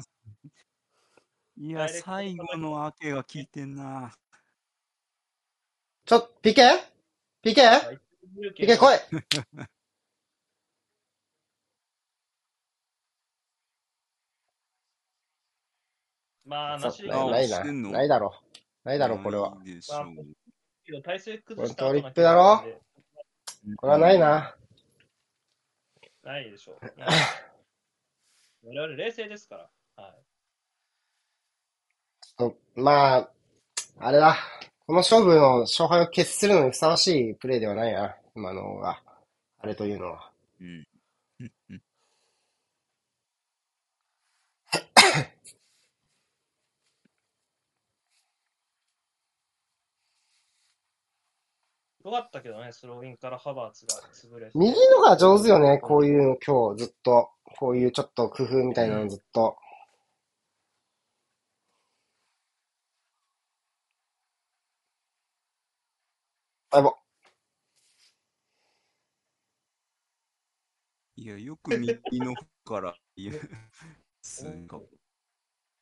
いや、最後の明けが効いてんな。ちょ、ピケ？ピケ？ピケ来い まあ、なしあないな。ないだろ。ないだろ、これは。いいでしょう。けど体勢崩したこれトリップだろ？これはないな。ないでしょう。我々冷静ですから。はい。ちょっとまあ、あれだ。この勝負の勝敗を決するのにふさわしいプレーではないな。今のが。あれというのは。うん。うんうんよかったけどね、スローインからハバーツが潰れて。右のが上手よね。こういうの今日ずっと。こういうちょっと工夫みたいなのずっと。あ、ぼ。いや、よく右の方から言う。すごい。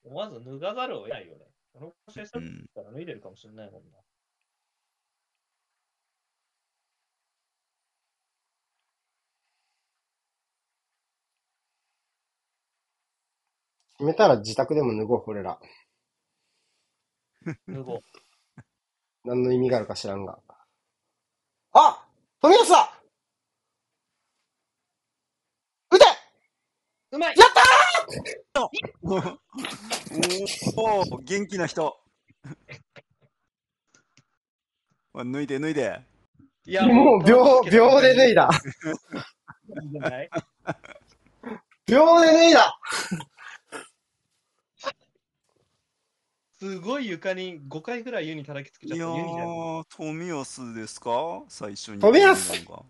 思わず脱がざるを得ないよね。この試合さっうん。きから脱いでるかもしれないもんな。決めたら自宅でも脱ごう、俺ら。脱ごう。何の意味があるか知らんが。あ富安だ撃てうまいやったおお、元気な人。あ脱いで脱いで。いやもう秒、秒で脱いだ。秒で脱いだすごい床に5回ぐらい湯に叩きつけちゃった。いや湯にじゃない。ー、富安ですか？最初に。富安？が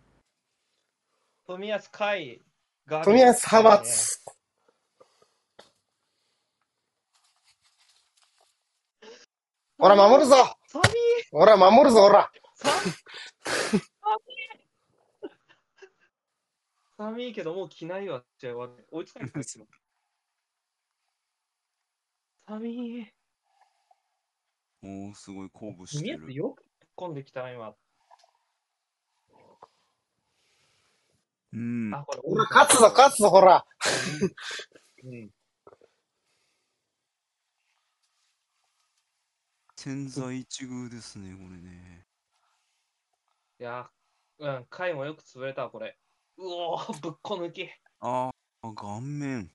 富安海が。富安派閥。ほら、守るぞ。サミほら、守るぞ、ほら。ーサミー寒いけどもう着ないわって追いつかないですよ。寒い。おー、すごい鼓舞してる。見えてよく突っ込んできた今。うん。あ、これ。ほら、勝つぞ、勝つぞ、ほらうん。千載一遇ですね、これね。いや、うん、回もよく潰れたわ、これ。うおー、ぶっこ抜き。あー、顔面。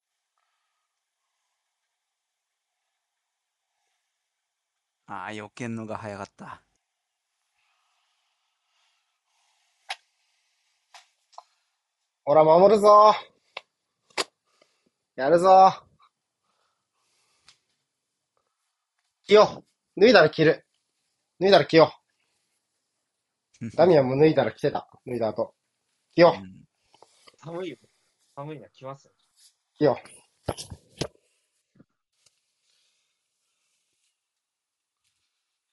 あー、避けんのが早かった。ほら、守るぞやるぞ着よう脱いだら着る。脱いだら着よう。ダミアンも脱いだら着てた。脱いだ後。着よう。うん寒いよ。寒いな、来ますよ。着よ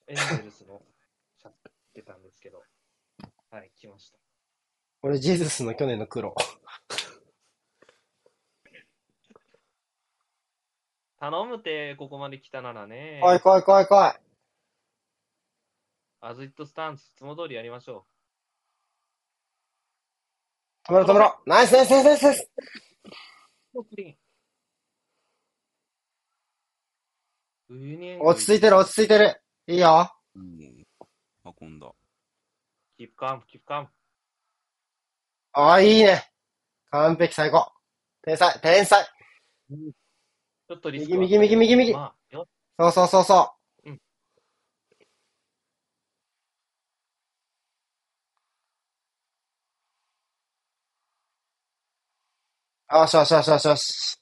エンゼルスのシャツ着てたんですけど。はい、来ました。う。俺、ジェズスの去年の黒。頼むて、ここまで来たならね。怖い怖い怖い怖い。アズイットスタンス、いつも通りやりましょ止めろ止めろ。ナイスナイスナイスナイス落ち着いてる落ち着いてる。いいよ。うん運んだ。キープカム、キープカム。ああ、いいね。完璧最高。天才、天才。ちょっとリスクは右右右右右まあ、よそうそうそうそう。うんよしよしよしよしよし。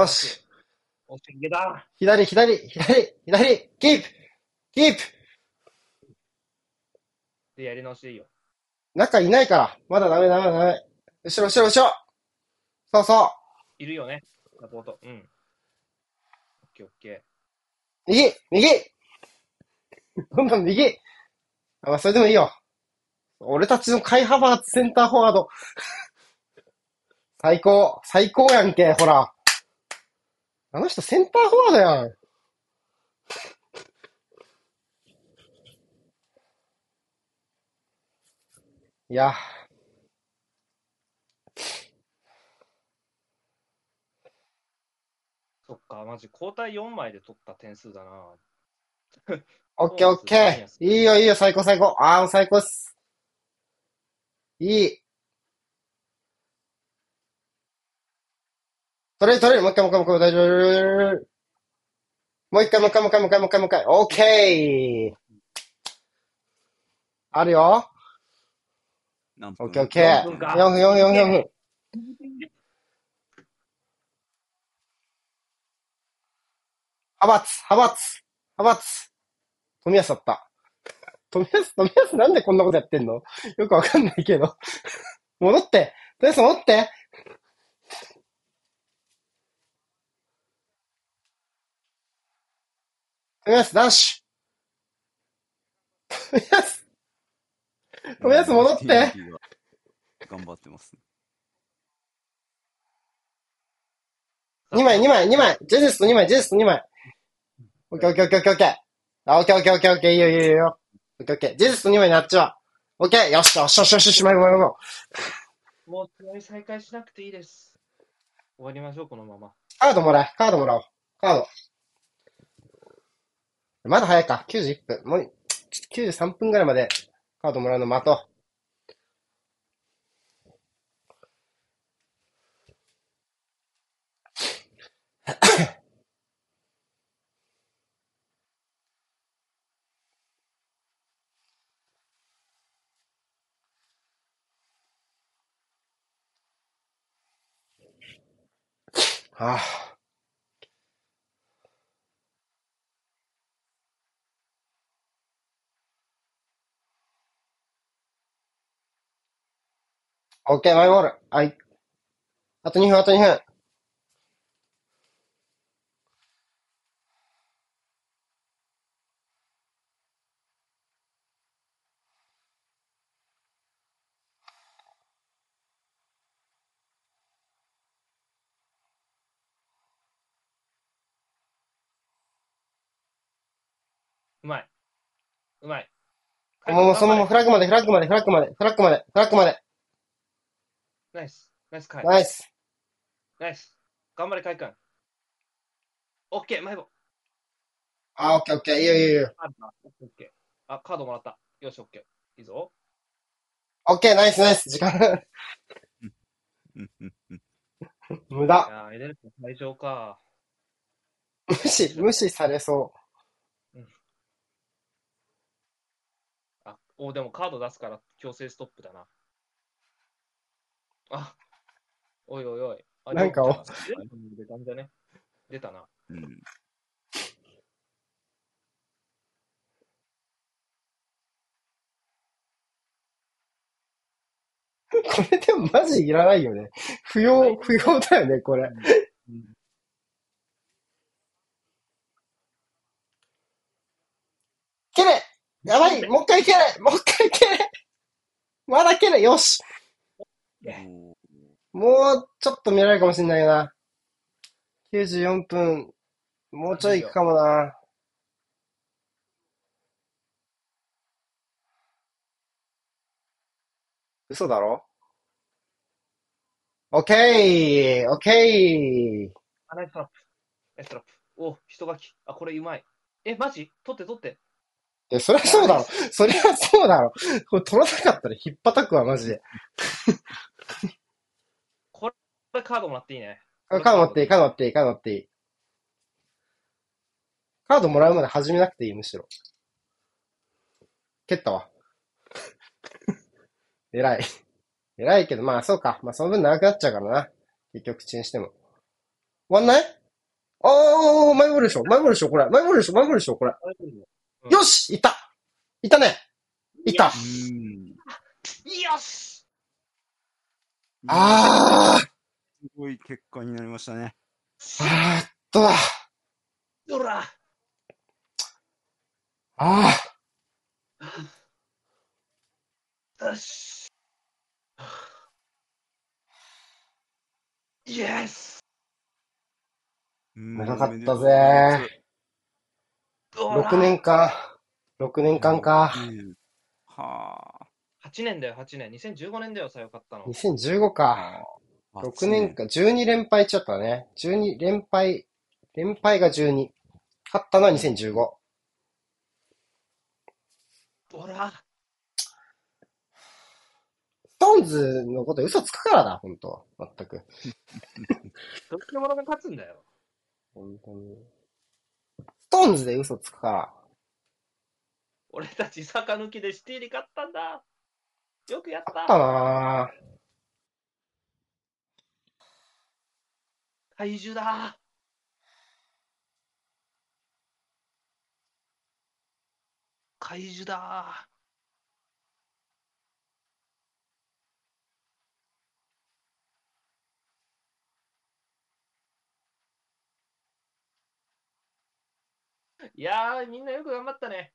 よし。だ。左、左、左、左、キープキープで、やり直しでいいよ。中いないから。まだダメダメダメ。後ろ、後ろ、後ろ。そうそいるよね。サポート。うん。オッケーオッケう。右、右どんどん右。あ、まあ、それでもいいよ。俺たちのカイハバーツセンターフォワード。最高、最高やんけ、ほら。あの人センターフォワードやん。いや、ー。そっか、マジ、交代4枚で取った点数だな。オッケーオッケー。いいよいいよ、最高最高。ああ、最高っす。いい。取れる取れる。もう一回もう一回もう一回大丈夫。もう一回もう一回もう一回もう一回もう一回もう一回。オッケー。あるよ。何分？オッケーオッケー。四分か4分、4分、4分、4分。派閥、派閥、派閥。富安だった。富安、富安なんでこんなことやってんの？よくわかんないけど。戻って。富安戻って。富安、ダッシュ。富安、富安戻って頑張ってますね。2枚、2枚、2枚。ジェゼスと2枚、ジェゼスと2枚。オッケーオッケーオッケーオッケーオッケー。あ、オッケーオッケーオッケーオッケー。いいよいいよいいよ。オッケーオッケー。ジェゼスと2枚にあっちは。オッケーよしよしよしよしよし、まいまいまいまい。もう試合再開しなくていいです。終わりましょう、このまま。カードもらえ。カードもらおう。カード。まだ早いか。91分。もう、93分ぐらいまでカードもらうの待とう。はあ。オッケー、マイボール。はい。あと2分、あと2分。うまい。うまい。もう、そのままフラッグまで、フラッグまで、フラッグまで、フラッグまで、フラッグまで。ナイス。ナイス、カイ。ナイス。ナイス。頑張れ、カイ君。オッケー、マイボ。あ、オッケー、オッケー。いいよ、いいよ、いいよ。あオッケー。あ、カードもらった。よし、オッケー。いいぞ。オッケー、ナイス、ナイス。時間。うんうんうん無駄い。やー、エネル最上か。無視、無視されそあ、お、でもカード出すから強制ストップだな。あ、おいおいおい。あなんかお出たんじゃね出たな。うんう。これでもマジいらないよね。不要、不要だよね、これ。蹴れやばいもう一回蹴れもう一回蹴れまだ蹴れよしおーもうちょっと見られるかもしれないよな。94分、もうちょい行くかもな。嘘だろ？オッケーオッケーあ、ナイストラップ。ナイストラップ。お、人書き。あ、これうまい。え、マジ？取って取って。え、そりゃそうだろ。そりゃそうだろ。これ取らなかったら引っ叩くわ、マジで。これカードもらっていいね。あカード持っていい、カード持っていい、カード持っていい。カードもらうまで始めなくていい、むしろ。蹴ったわ。偉い。偉いけど、まあそうか。まあその分長くなっちゃうからな。結局口にしても。終わんない？おー、マイボールでしょマイボールでしょこれ。マイボールでしょマイボールでしょこれ。うん。よしいった。いったね。いったうん。よし。あー。すごい結果になりましたね。あーっと。だほら。あよし。イエスうん。長かったぜ6年間。6年間か。うんは8年だよ、8年。2015年だよ、さよかったの。2015か。あ。6年間、12連敗ちゃったね。12連敗、連敗が12。勝ったのは2015。ほらストーンズのこと嘘つくからだ、本当全く。どっちのものが勝つんだよ。本当に。ストーンズで嘘つくから。俺たちサカ抜きでシティに勝ったんだ。よくやった。あったなぁ。怪獣だ。怪獣だ。いやー、みんなよく頑張ったね。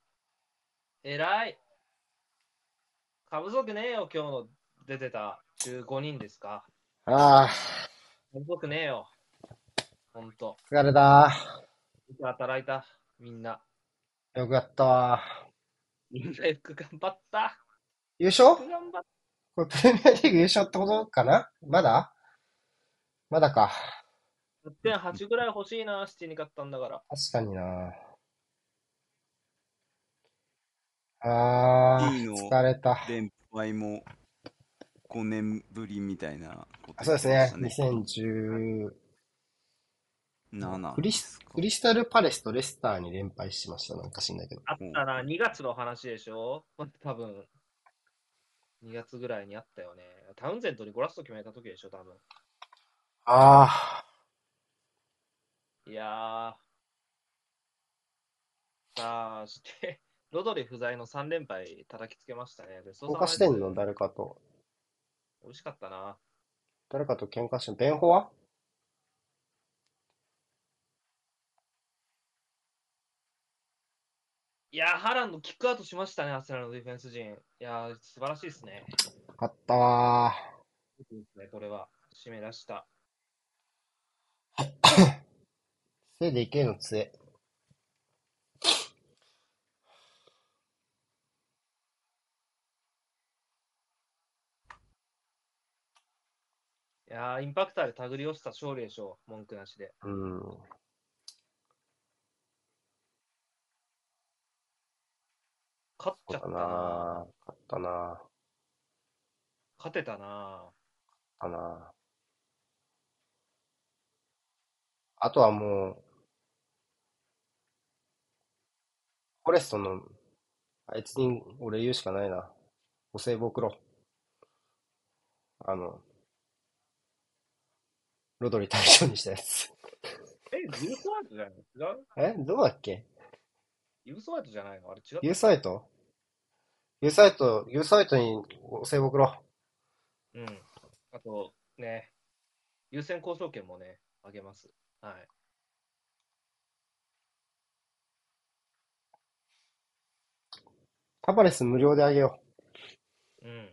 偉い。過不足ねえよ、今日の出てた15人ですか。ああ、過不足ねえよ。ほんと。疲れた。よく働いた、みんな。よくやったわ。みんなよく頑張った。優勝？よく頑張っこれプレミアリーグ優勝ってことかな？まだ？まだか。た。1.8ぐらい欲しいな、シティに勝ったんだから。確かになあいいのー、疲れた。連敗も5年ぶりみたいなことそうです言ってね。ましたね。2010、7クリスクリスタルパレスとレスターに連敗しました。なんか知んないけど。あったな、2月の話でしょ？多分。2月ぐらいにあったよね。タウンゼントにゴラスト決めた時でしょ、多分。あいやー。さあ、して、ロドリ不在の3連敗叩きつけましたね。で、ー、喧嘩してんの？美誰かと。味しかったな。誰かと喧嘩してんの？ベンホは？いやー、ハランドキックアウトしましたね、アスナルのディフェンス陣。いやー、素晴らしいですね。勝ったわいいですね、これは。締め出した。ー。せいでいけの杖。いやー、インパクターで手繰り寄せた勝利でしょう、文句なしで。うん。勝っちゃったな。な勝ったな勝てたな。かな。あとはもう、フォレストの、あいつに俺言うしかないな。お歳暮送ろう。あの、ロドリ対象にしたやつ。え、ユースワイトじゃないの？違うえどうだっけ？ユースワイトじゃないの？あれ違うユーサイト？ユーサイト、ユーサイトにお歳暮送ろうん。あと、ね、優先交渉権もね、あげます。はい。う。タバレス無料であげようん。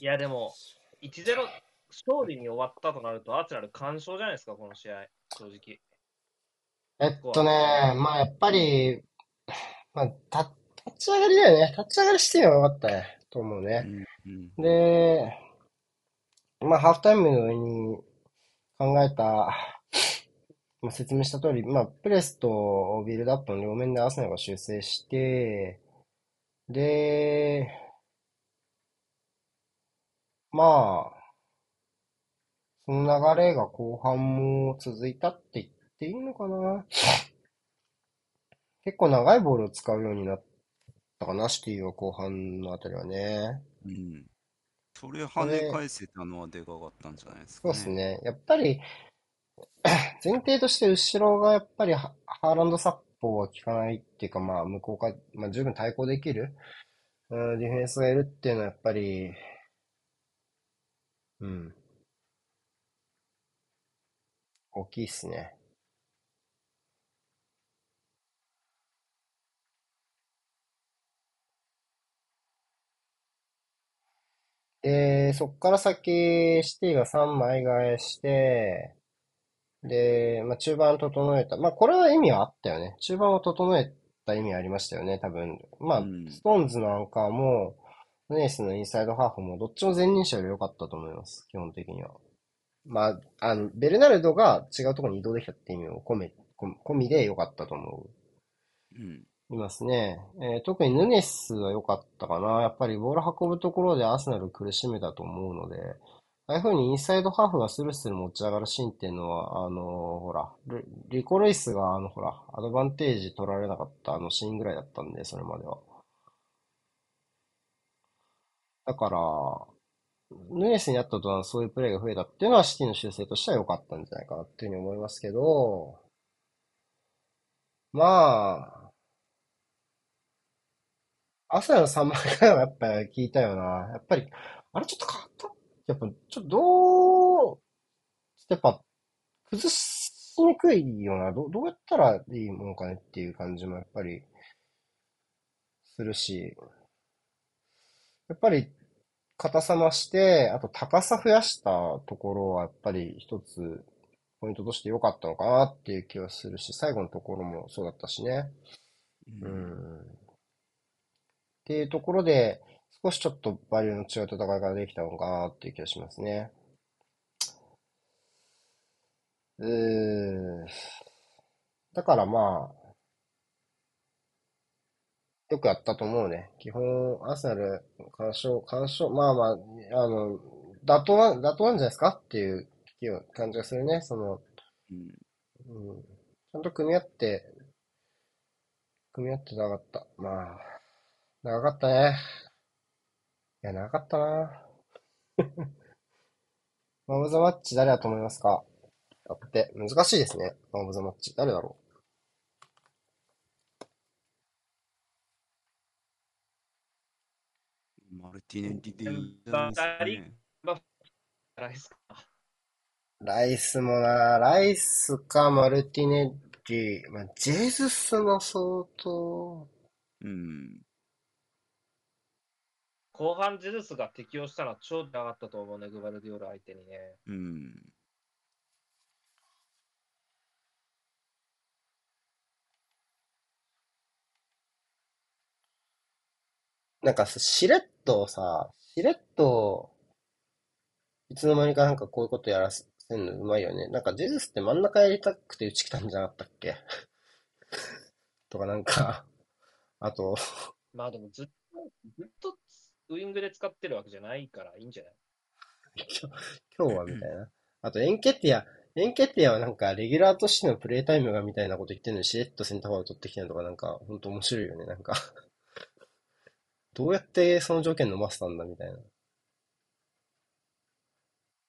いや、でも、1-0勝利に終わったとなると、アーセナル完勝じゃないですか、この試合、正直。う。えっとね、まあやっぱり、まあ、た立ち上がりだよね。立ち上がりしてみればよかったね。と思うね。うんうんで、まあ、ハーフタイムに考えた、まあ、説明した通り、まあ、プレスとビルドアップの両面でアーセナルが修正して、で、まあ、その流れが後半も続いたって言っていいのかな。結構長いボールを使うようになったかな、シティは後半のあたりはね。うん。それ跳ね返せたのはでかかったんじゃないですかね。そうですね。やっぱり、前提として後ろがやっぱりハハーランド殺法は効かないっていうか、まあ、向こうが、まあ、十分対抗できる、うん、ディフェンスがいるっていうのはやっぱり、うん、大きいっすね。で、そっから先、シティが3枚替えして、で、まあ、中盤整えた。まあ、これは意味はあったよね。中盤を整えた意味ありましたよね、多分。まあ、うんストーンズのアンカーも、ヌネスのインサイドハーフも、どっちも前任者より良かったと思います、基本的には。まあ、あの、ベルナルドが違うところに移動できたって意味を込め、込込みで良かったと思う。うん。いますね。えー特にヌネスは良かったかな。やっぱりボール運ぶところでアーセナル苦しめたと思うので、ああいう風にインサイドハーフがスルスル持ち上がるシーンっていうのは、あのほら、リリコ・ルイスが、あの、ほら、アドバンテージ取られなかったあのシーンぐらいだったんで、それまでは。だから、ヌネスにあったとはそういうプレーが増えたっていうのはシティの修正としては良かったんじゃないかなっていうふうに思いますけど、まあ、朝の3枚からはやっぱり聞いたよな。やっぱり、あれちょっと変わったやっぱ、ちょっとどう、やっぱ、崩しにくいよな。どう、どうやったらいいもんかねっていう感じもやっぱり、するし。やっぱり硬さ増して、あと高さ増やしたところはやっぱり一つポイントとして良かったのかなっていう気はするし、最後のところもそうだったしね。ううんん。っていうところで、少しちょっとバリューの違う戦いができたのかなっていう気がしますね。うーん。だからまあ、よくやったと思うね。基本、アーセナル、干渉、干渉、まあまあ、あの、妥当な、妥当なんじゃないですかっていう感じがするね。その、うんうん。ちゃんと組み合って、組み合って長かった。まあ、長かったね。いや、長かったな。マブ・ザ・マッチ誰だと思いますか？だって、難しいですね。マブ・ザ・マッチ。誰だろマルティネッリでいいですかね。ライスか。うライスもな、ライスかマルティネッリ、まあ、ジェズスも相当、うん。後半ジェズスが適応したのは超長かったと思うね、グバルディオル相手にね。うん。なんかさしれっとさ、しれっと、いつの間にかなんかこういうことやらせんのうまいよね。なんかジェズスって真ん中やりたくて打ち来たんじゃなかったっけ？とかなんか、あと、まあでもずっと、ずっとウイングで使ってるわけじゃないからいいんじゃない？今日はみたいな。あとエンケティア、エンケティアはなんかレギュラーとしてのプレイタイムがみたいなこと言ってるのにしれっとセンターフォワード取ってきたのとかなんかほんと面白いよね。なんかどうやってその条件飲ませたんだみたいな。い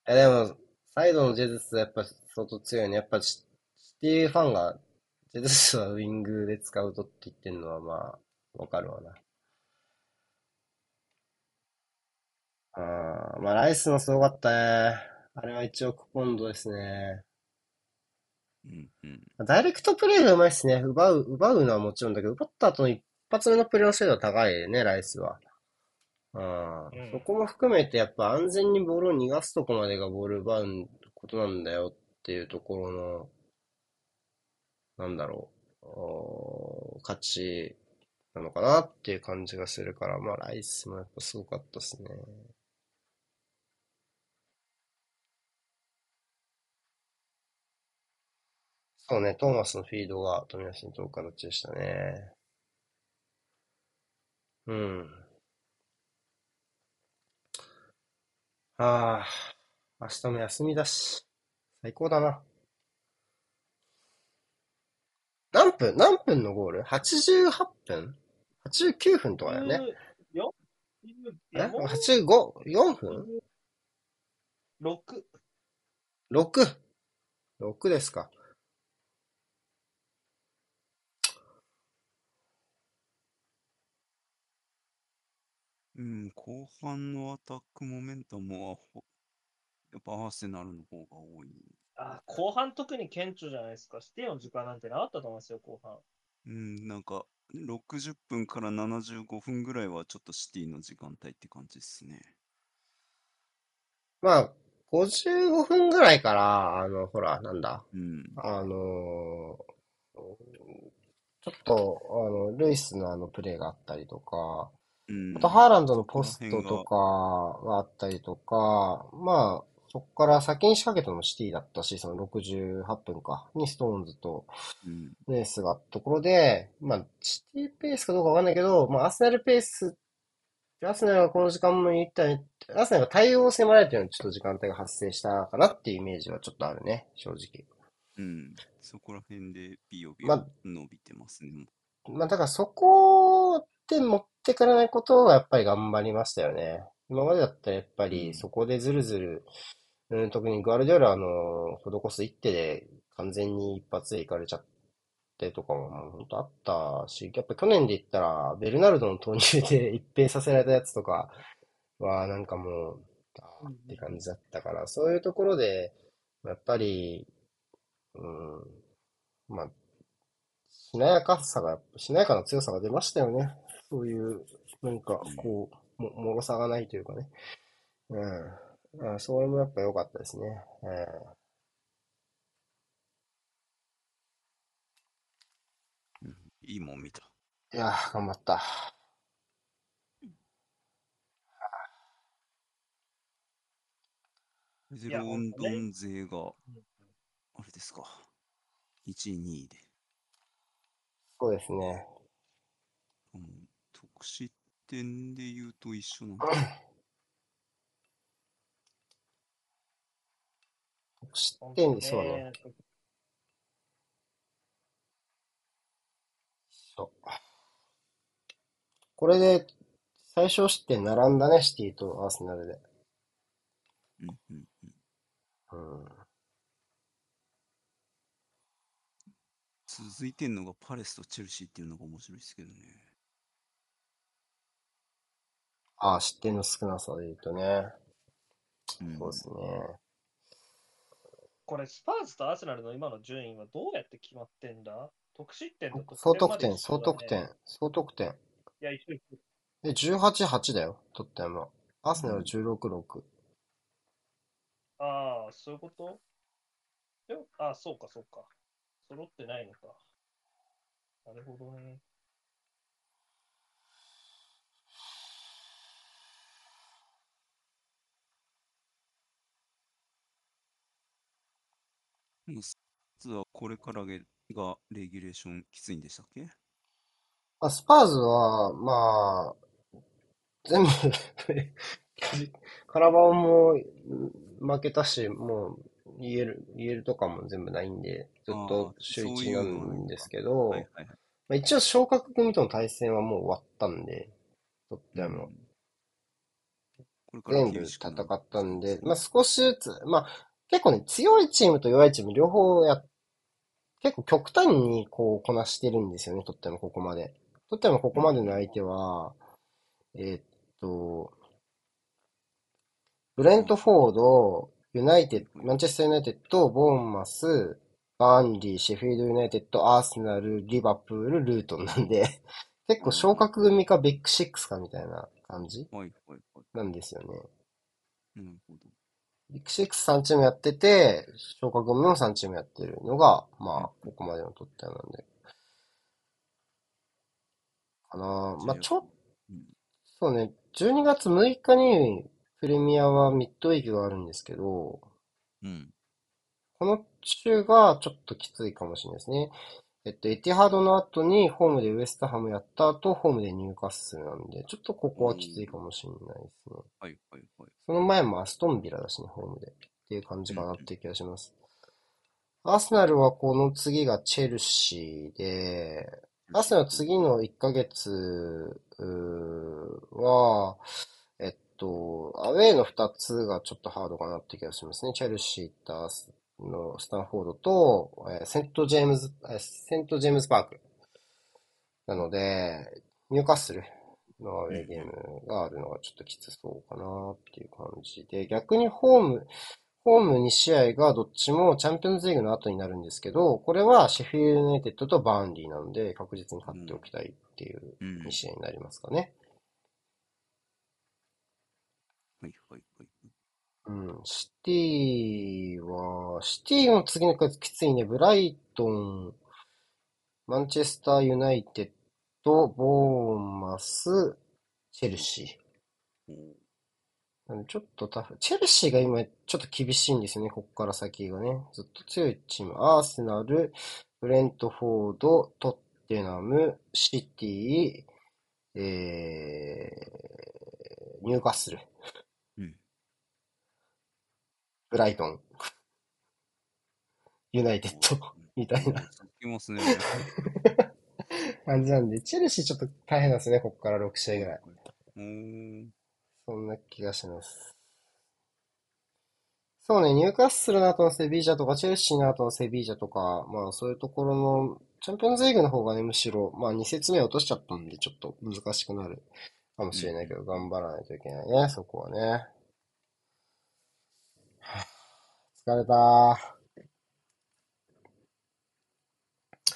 やでも、サイドのジェズスはやっぱ相当強いね。やっぱシシティファンがジェズスはウィングで使うとって言ってるのはまあ、わかるわな。あーまあ、ライスもすごかったね。あれは1億ポンドですね。うん。うん。ダイレクトプレイがうまいっすね。奪う、奪うのはもちろんだけど、奪った後の一発目のプレーの精度は高いね、ライスは。うんうんそこも含めてやっぱ安全にボールを逃がすとこまでがボール奪うことなんだよっていうところの、なんだろう、おー価値なのかなっていう感じがするから、まあライスもやっぱすごかったですね。そうね、トーマスのフィードが富安に飛ぶ形でしたね。うん。ああ、明日も休みだし、最高だな。何分何分のゴール ?88 分 ?89 分とかだよね。よえ ?85、4分？6。?6。6ですか。うん、後半のアタックモメンタムはほ、やっぱアーセナルの方が多い。あ後半特に顕著じゃないですか。指定の時間なんてなかったと思いますよ、後半。うん、なんか、60分から75分ぐらいはちょっとシティの時間帯って感じですね。まあ、55分ぐらいから、あの、ほら、なんだ。うん。あのーちょっと、あの、ルイスのあのプレーがあったりとか、うんあと、ハーランドのポストとかがあったりとか、まあ、そこから先に仕掛けたのもシティだったし、その68分か、にストーンズとうん。レースがあったところで、まあ、シティペースかどうかわかんないけど、まあ、アーセナルペース、アーセナルがこの時間も言ったように、アーセナルが対応を迫られてるようなちょっと時間帯が発生したかなっていうイメージはちょっとあるね、正直。うん。そこら辺でビヨビまヨ伸びてますね。まあ、だからそこで持ってかれないことはやっぱり頑張りましたよね。今までだったらやっぱりそこでずるずる、うん、特にグアルディオラの施す一手で完全に一発でいかれちゃってとかももう本当あったし、やっぱ去年で言ったらベルナルドの投入で一変させられたやつとかはなんかもう、あーって感じだったから、そういうところで、やっぱり、うん、まあ、しなやかさが、しなやかな強さが出ましたよね。そういう、なんか、こう、も、もろさがないというかね。うん。あそれもやっぱ良かったですね。えいいもん見た。ーいやー、頑張った。ゼやロンドン勢が、うんあれですか。1位、2位で。そうですね。うん得失点で言うと一緒なんだ。失点、にそうね。そう。これで、最小失点並んだね、シティとアーセナルで。うんうんうん。うん。続いてんのがパレスとチェルシーっていうのが面白いですけどね。ああ、失点の少なさで言うとね。うんそうですね。これ、スパーズとアーセナルの今の順位はどうやって決まってんだ？得失点と総得点、総得点、総得点。いや、一緒一緒。で、18、8だよ、トッテナムは。アーセナル16、6。ああ、そういうこと？でもああ、そうか、そうか。揃ってないのか。なるほどね。でも実はこれからががレギュレーションきついんでしたっけ？まあ、スパーズは、まあ、全部 カラバオもうん負けたし、もう、言える、言えるとかも全部ないんで、ずっと週1そういうのなんですけど、はいはいはい。まあ、一応昇格組との対戦はもう終わったんで、トッテナムは。これから全部戦ったんで、まあ少しずつ、まあ結構ね、強いチームと弱いチーム両方や、結構極端にこうこなしてるんですよね、トッテナムここまで。トッテナムここまでの相手は、えーっと、ブレントフォード、ユナイテッド、マンチェスターユナイテッド、ボーンマス、バーンリー、シェフィールドユナイテッド、アーセナル、リバプール、ルートンなんで、結構昇格組かビッグシックスかみたいな感じ。なんですよね。なるほど。ビッグシックス3チームやってて、昇格組も3チームやってるのが、まあ、ここまでの取ったなんで。かなまあ、ちょ、うんそうね、12月6日にプレミアはミッドウィークがあるんですけど、うん。この週がちょっときついかもしれないですね。えっと、エティハードの後にホームでウエストハムやった後、ホームでニューカッスルなんで、ちょっとここはきついかもしれないですね。はいはいはい。その前もアストンビラだしね、ホームで。っていう感じかなっていう気がします。アーセナルはこの次がチェルシーで、アーセナルの次の1ヶ月は、えっと、アウェーの2つがちょっとハードかなって気がしますね。チェルシーとアースのスタンフォードと、えーセントジェームズ、えーセントジェームズパーク。なので、ニューカッスルのアウェーゲームがあるのがちょっときつそうかなっていう感じで、逆にホーム、ホーム2試合がどっちもチャンピオンズリーグの後になるんですけど、これはシェフィールドユナイテッドとバーンリーなので、確実に勝っておきたいっていううん。2試合になりますかね。はいはいはい。うん、シティは、シティの次の回きついね。ブライトン、マンチェスターユナイテッド、ボーマス、チェルシー。おーなんちょっとタフ。チェルシーが今ちょっと厳しいんですよね、こっから先がね。ずっと強いチーム。アーセナル、ブレントフォード、トッテナム、シティ、えー、ニューカッスル、うん。ブライトン、ユナイテッド、みたいなきますね。感じなんで、チェルシーちょっと大変なんですね、こっから6試合ぐらい。おーそんな気がします。そうね、ニューカッスルの後のセビージャとか、チェルシーの後のセビージャとか、まあそういうところの、チャンピオンズリーグの方がね、むしろ、まあ2節目落としちゃったんで、ちょっと難しくなるかもしれないけど、頑張らないといけないね、そこはね。はぁ疲れた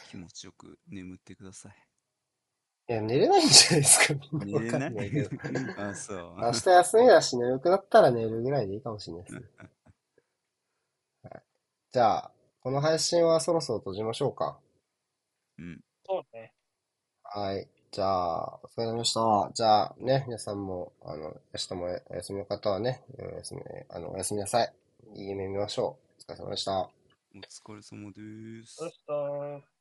気持ちよく眠ってください。いや、寝れないんじゃないですか、みんな。なんないけど。いあ、そう。明日休みだし、眠くなったら寝るぐらいでいいかもしれないですね。はい、じゃあ、この配信はそろそろ閉じましょうか。うん。そうね。はい。じゃあ、お疲れ様でした。じゃあね、皆さんも、あの、明日もお休みの方はね、お休み、あの、おやすみなさい。いい夢見ましょう。お疲れ様でした。お疲れ様ですそ。した。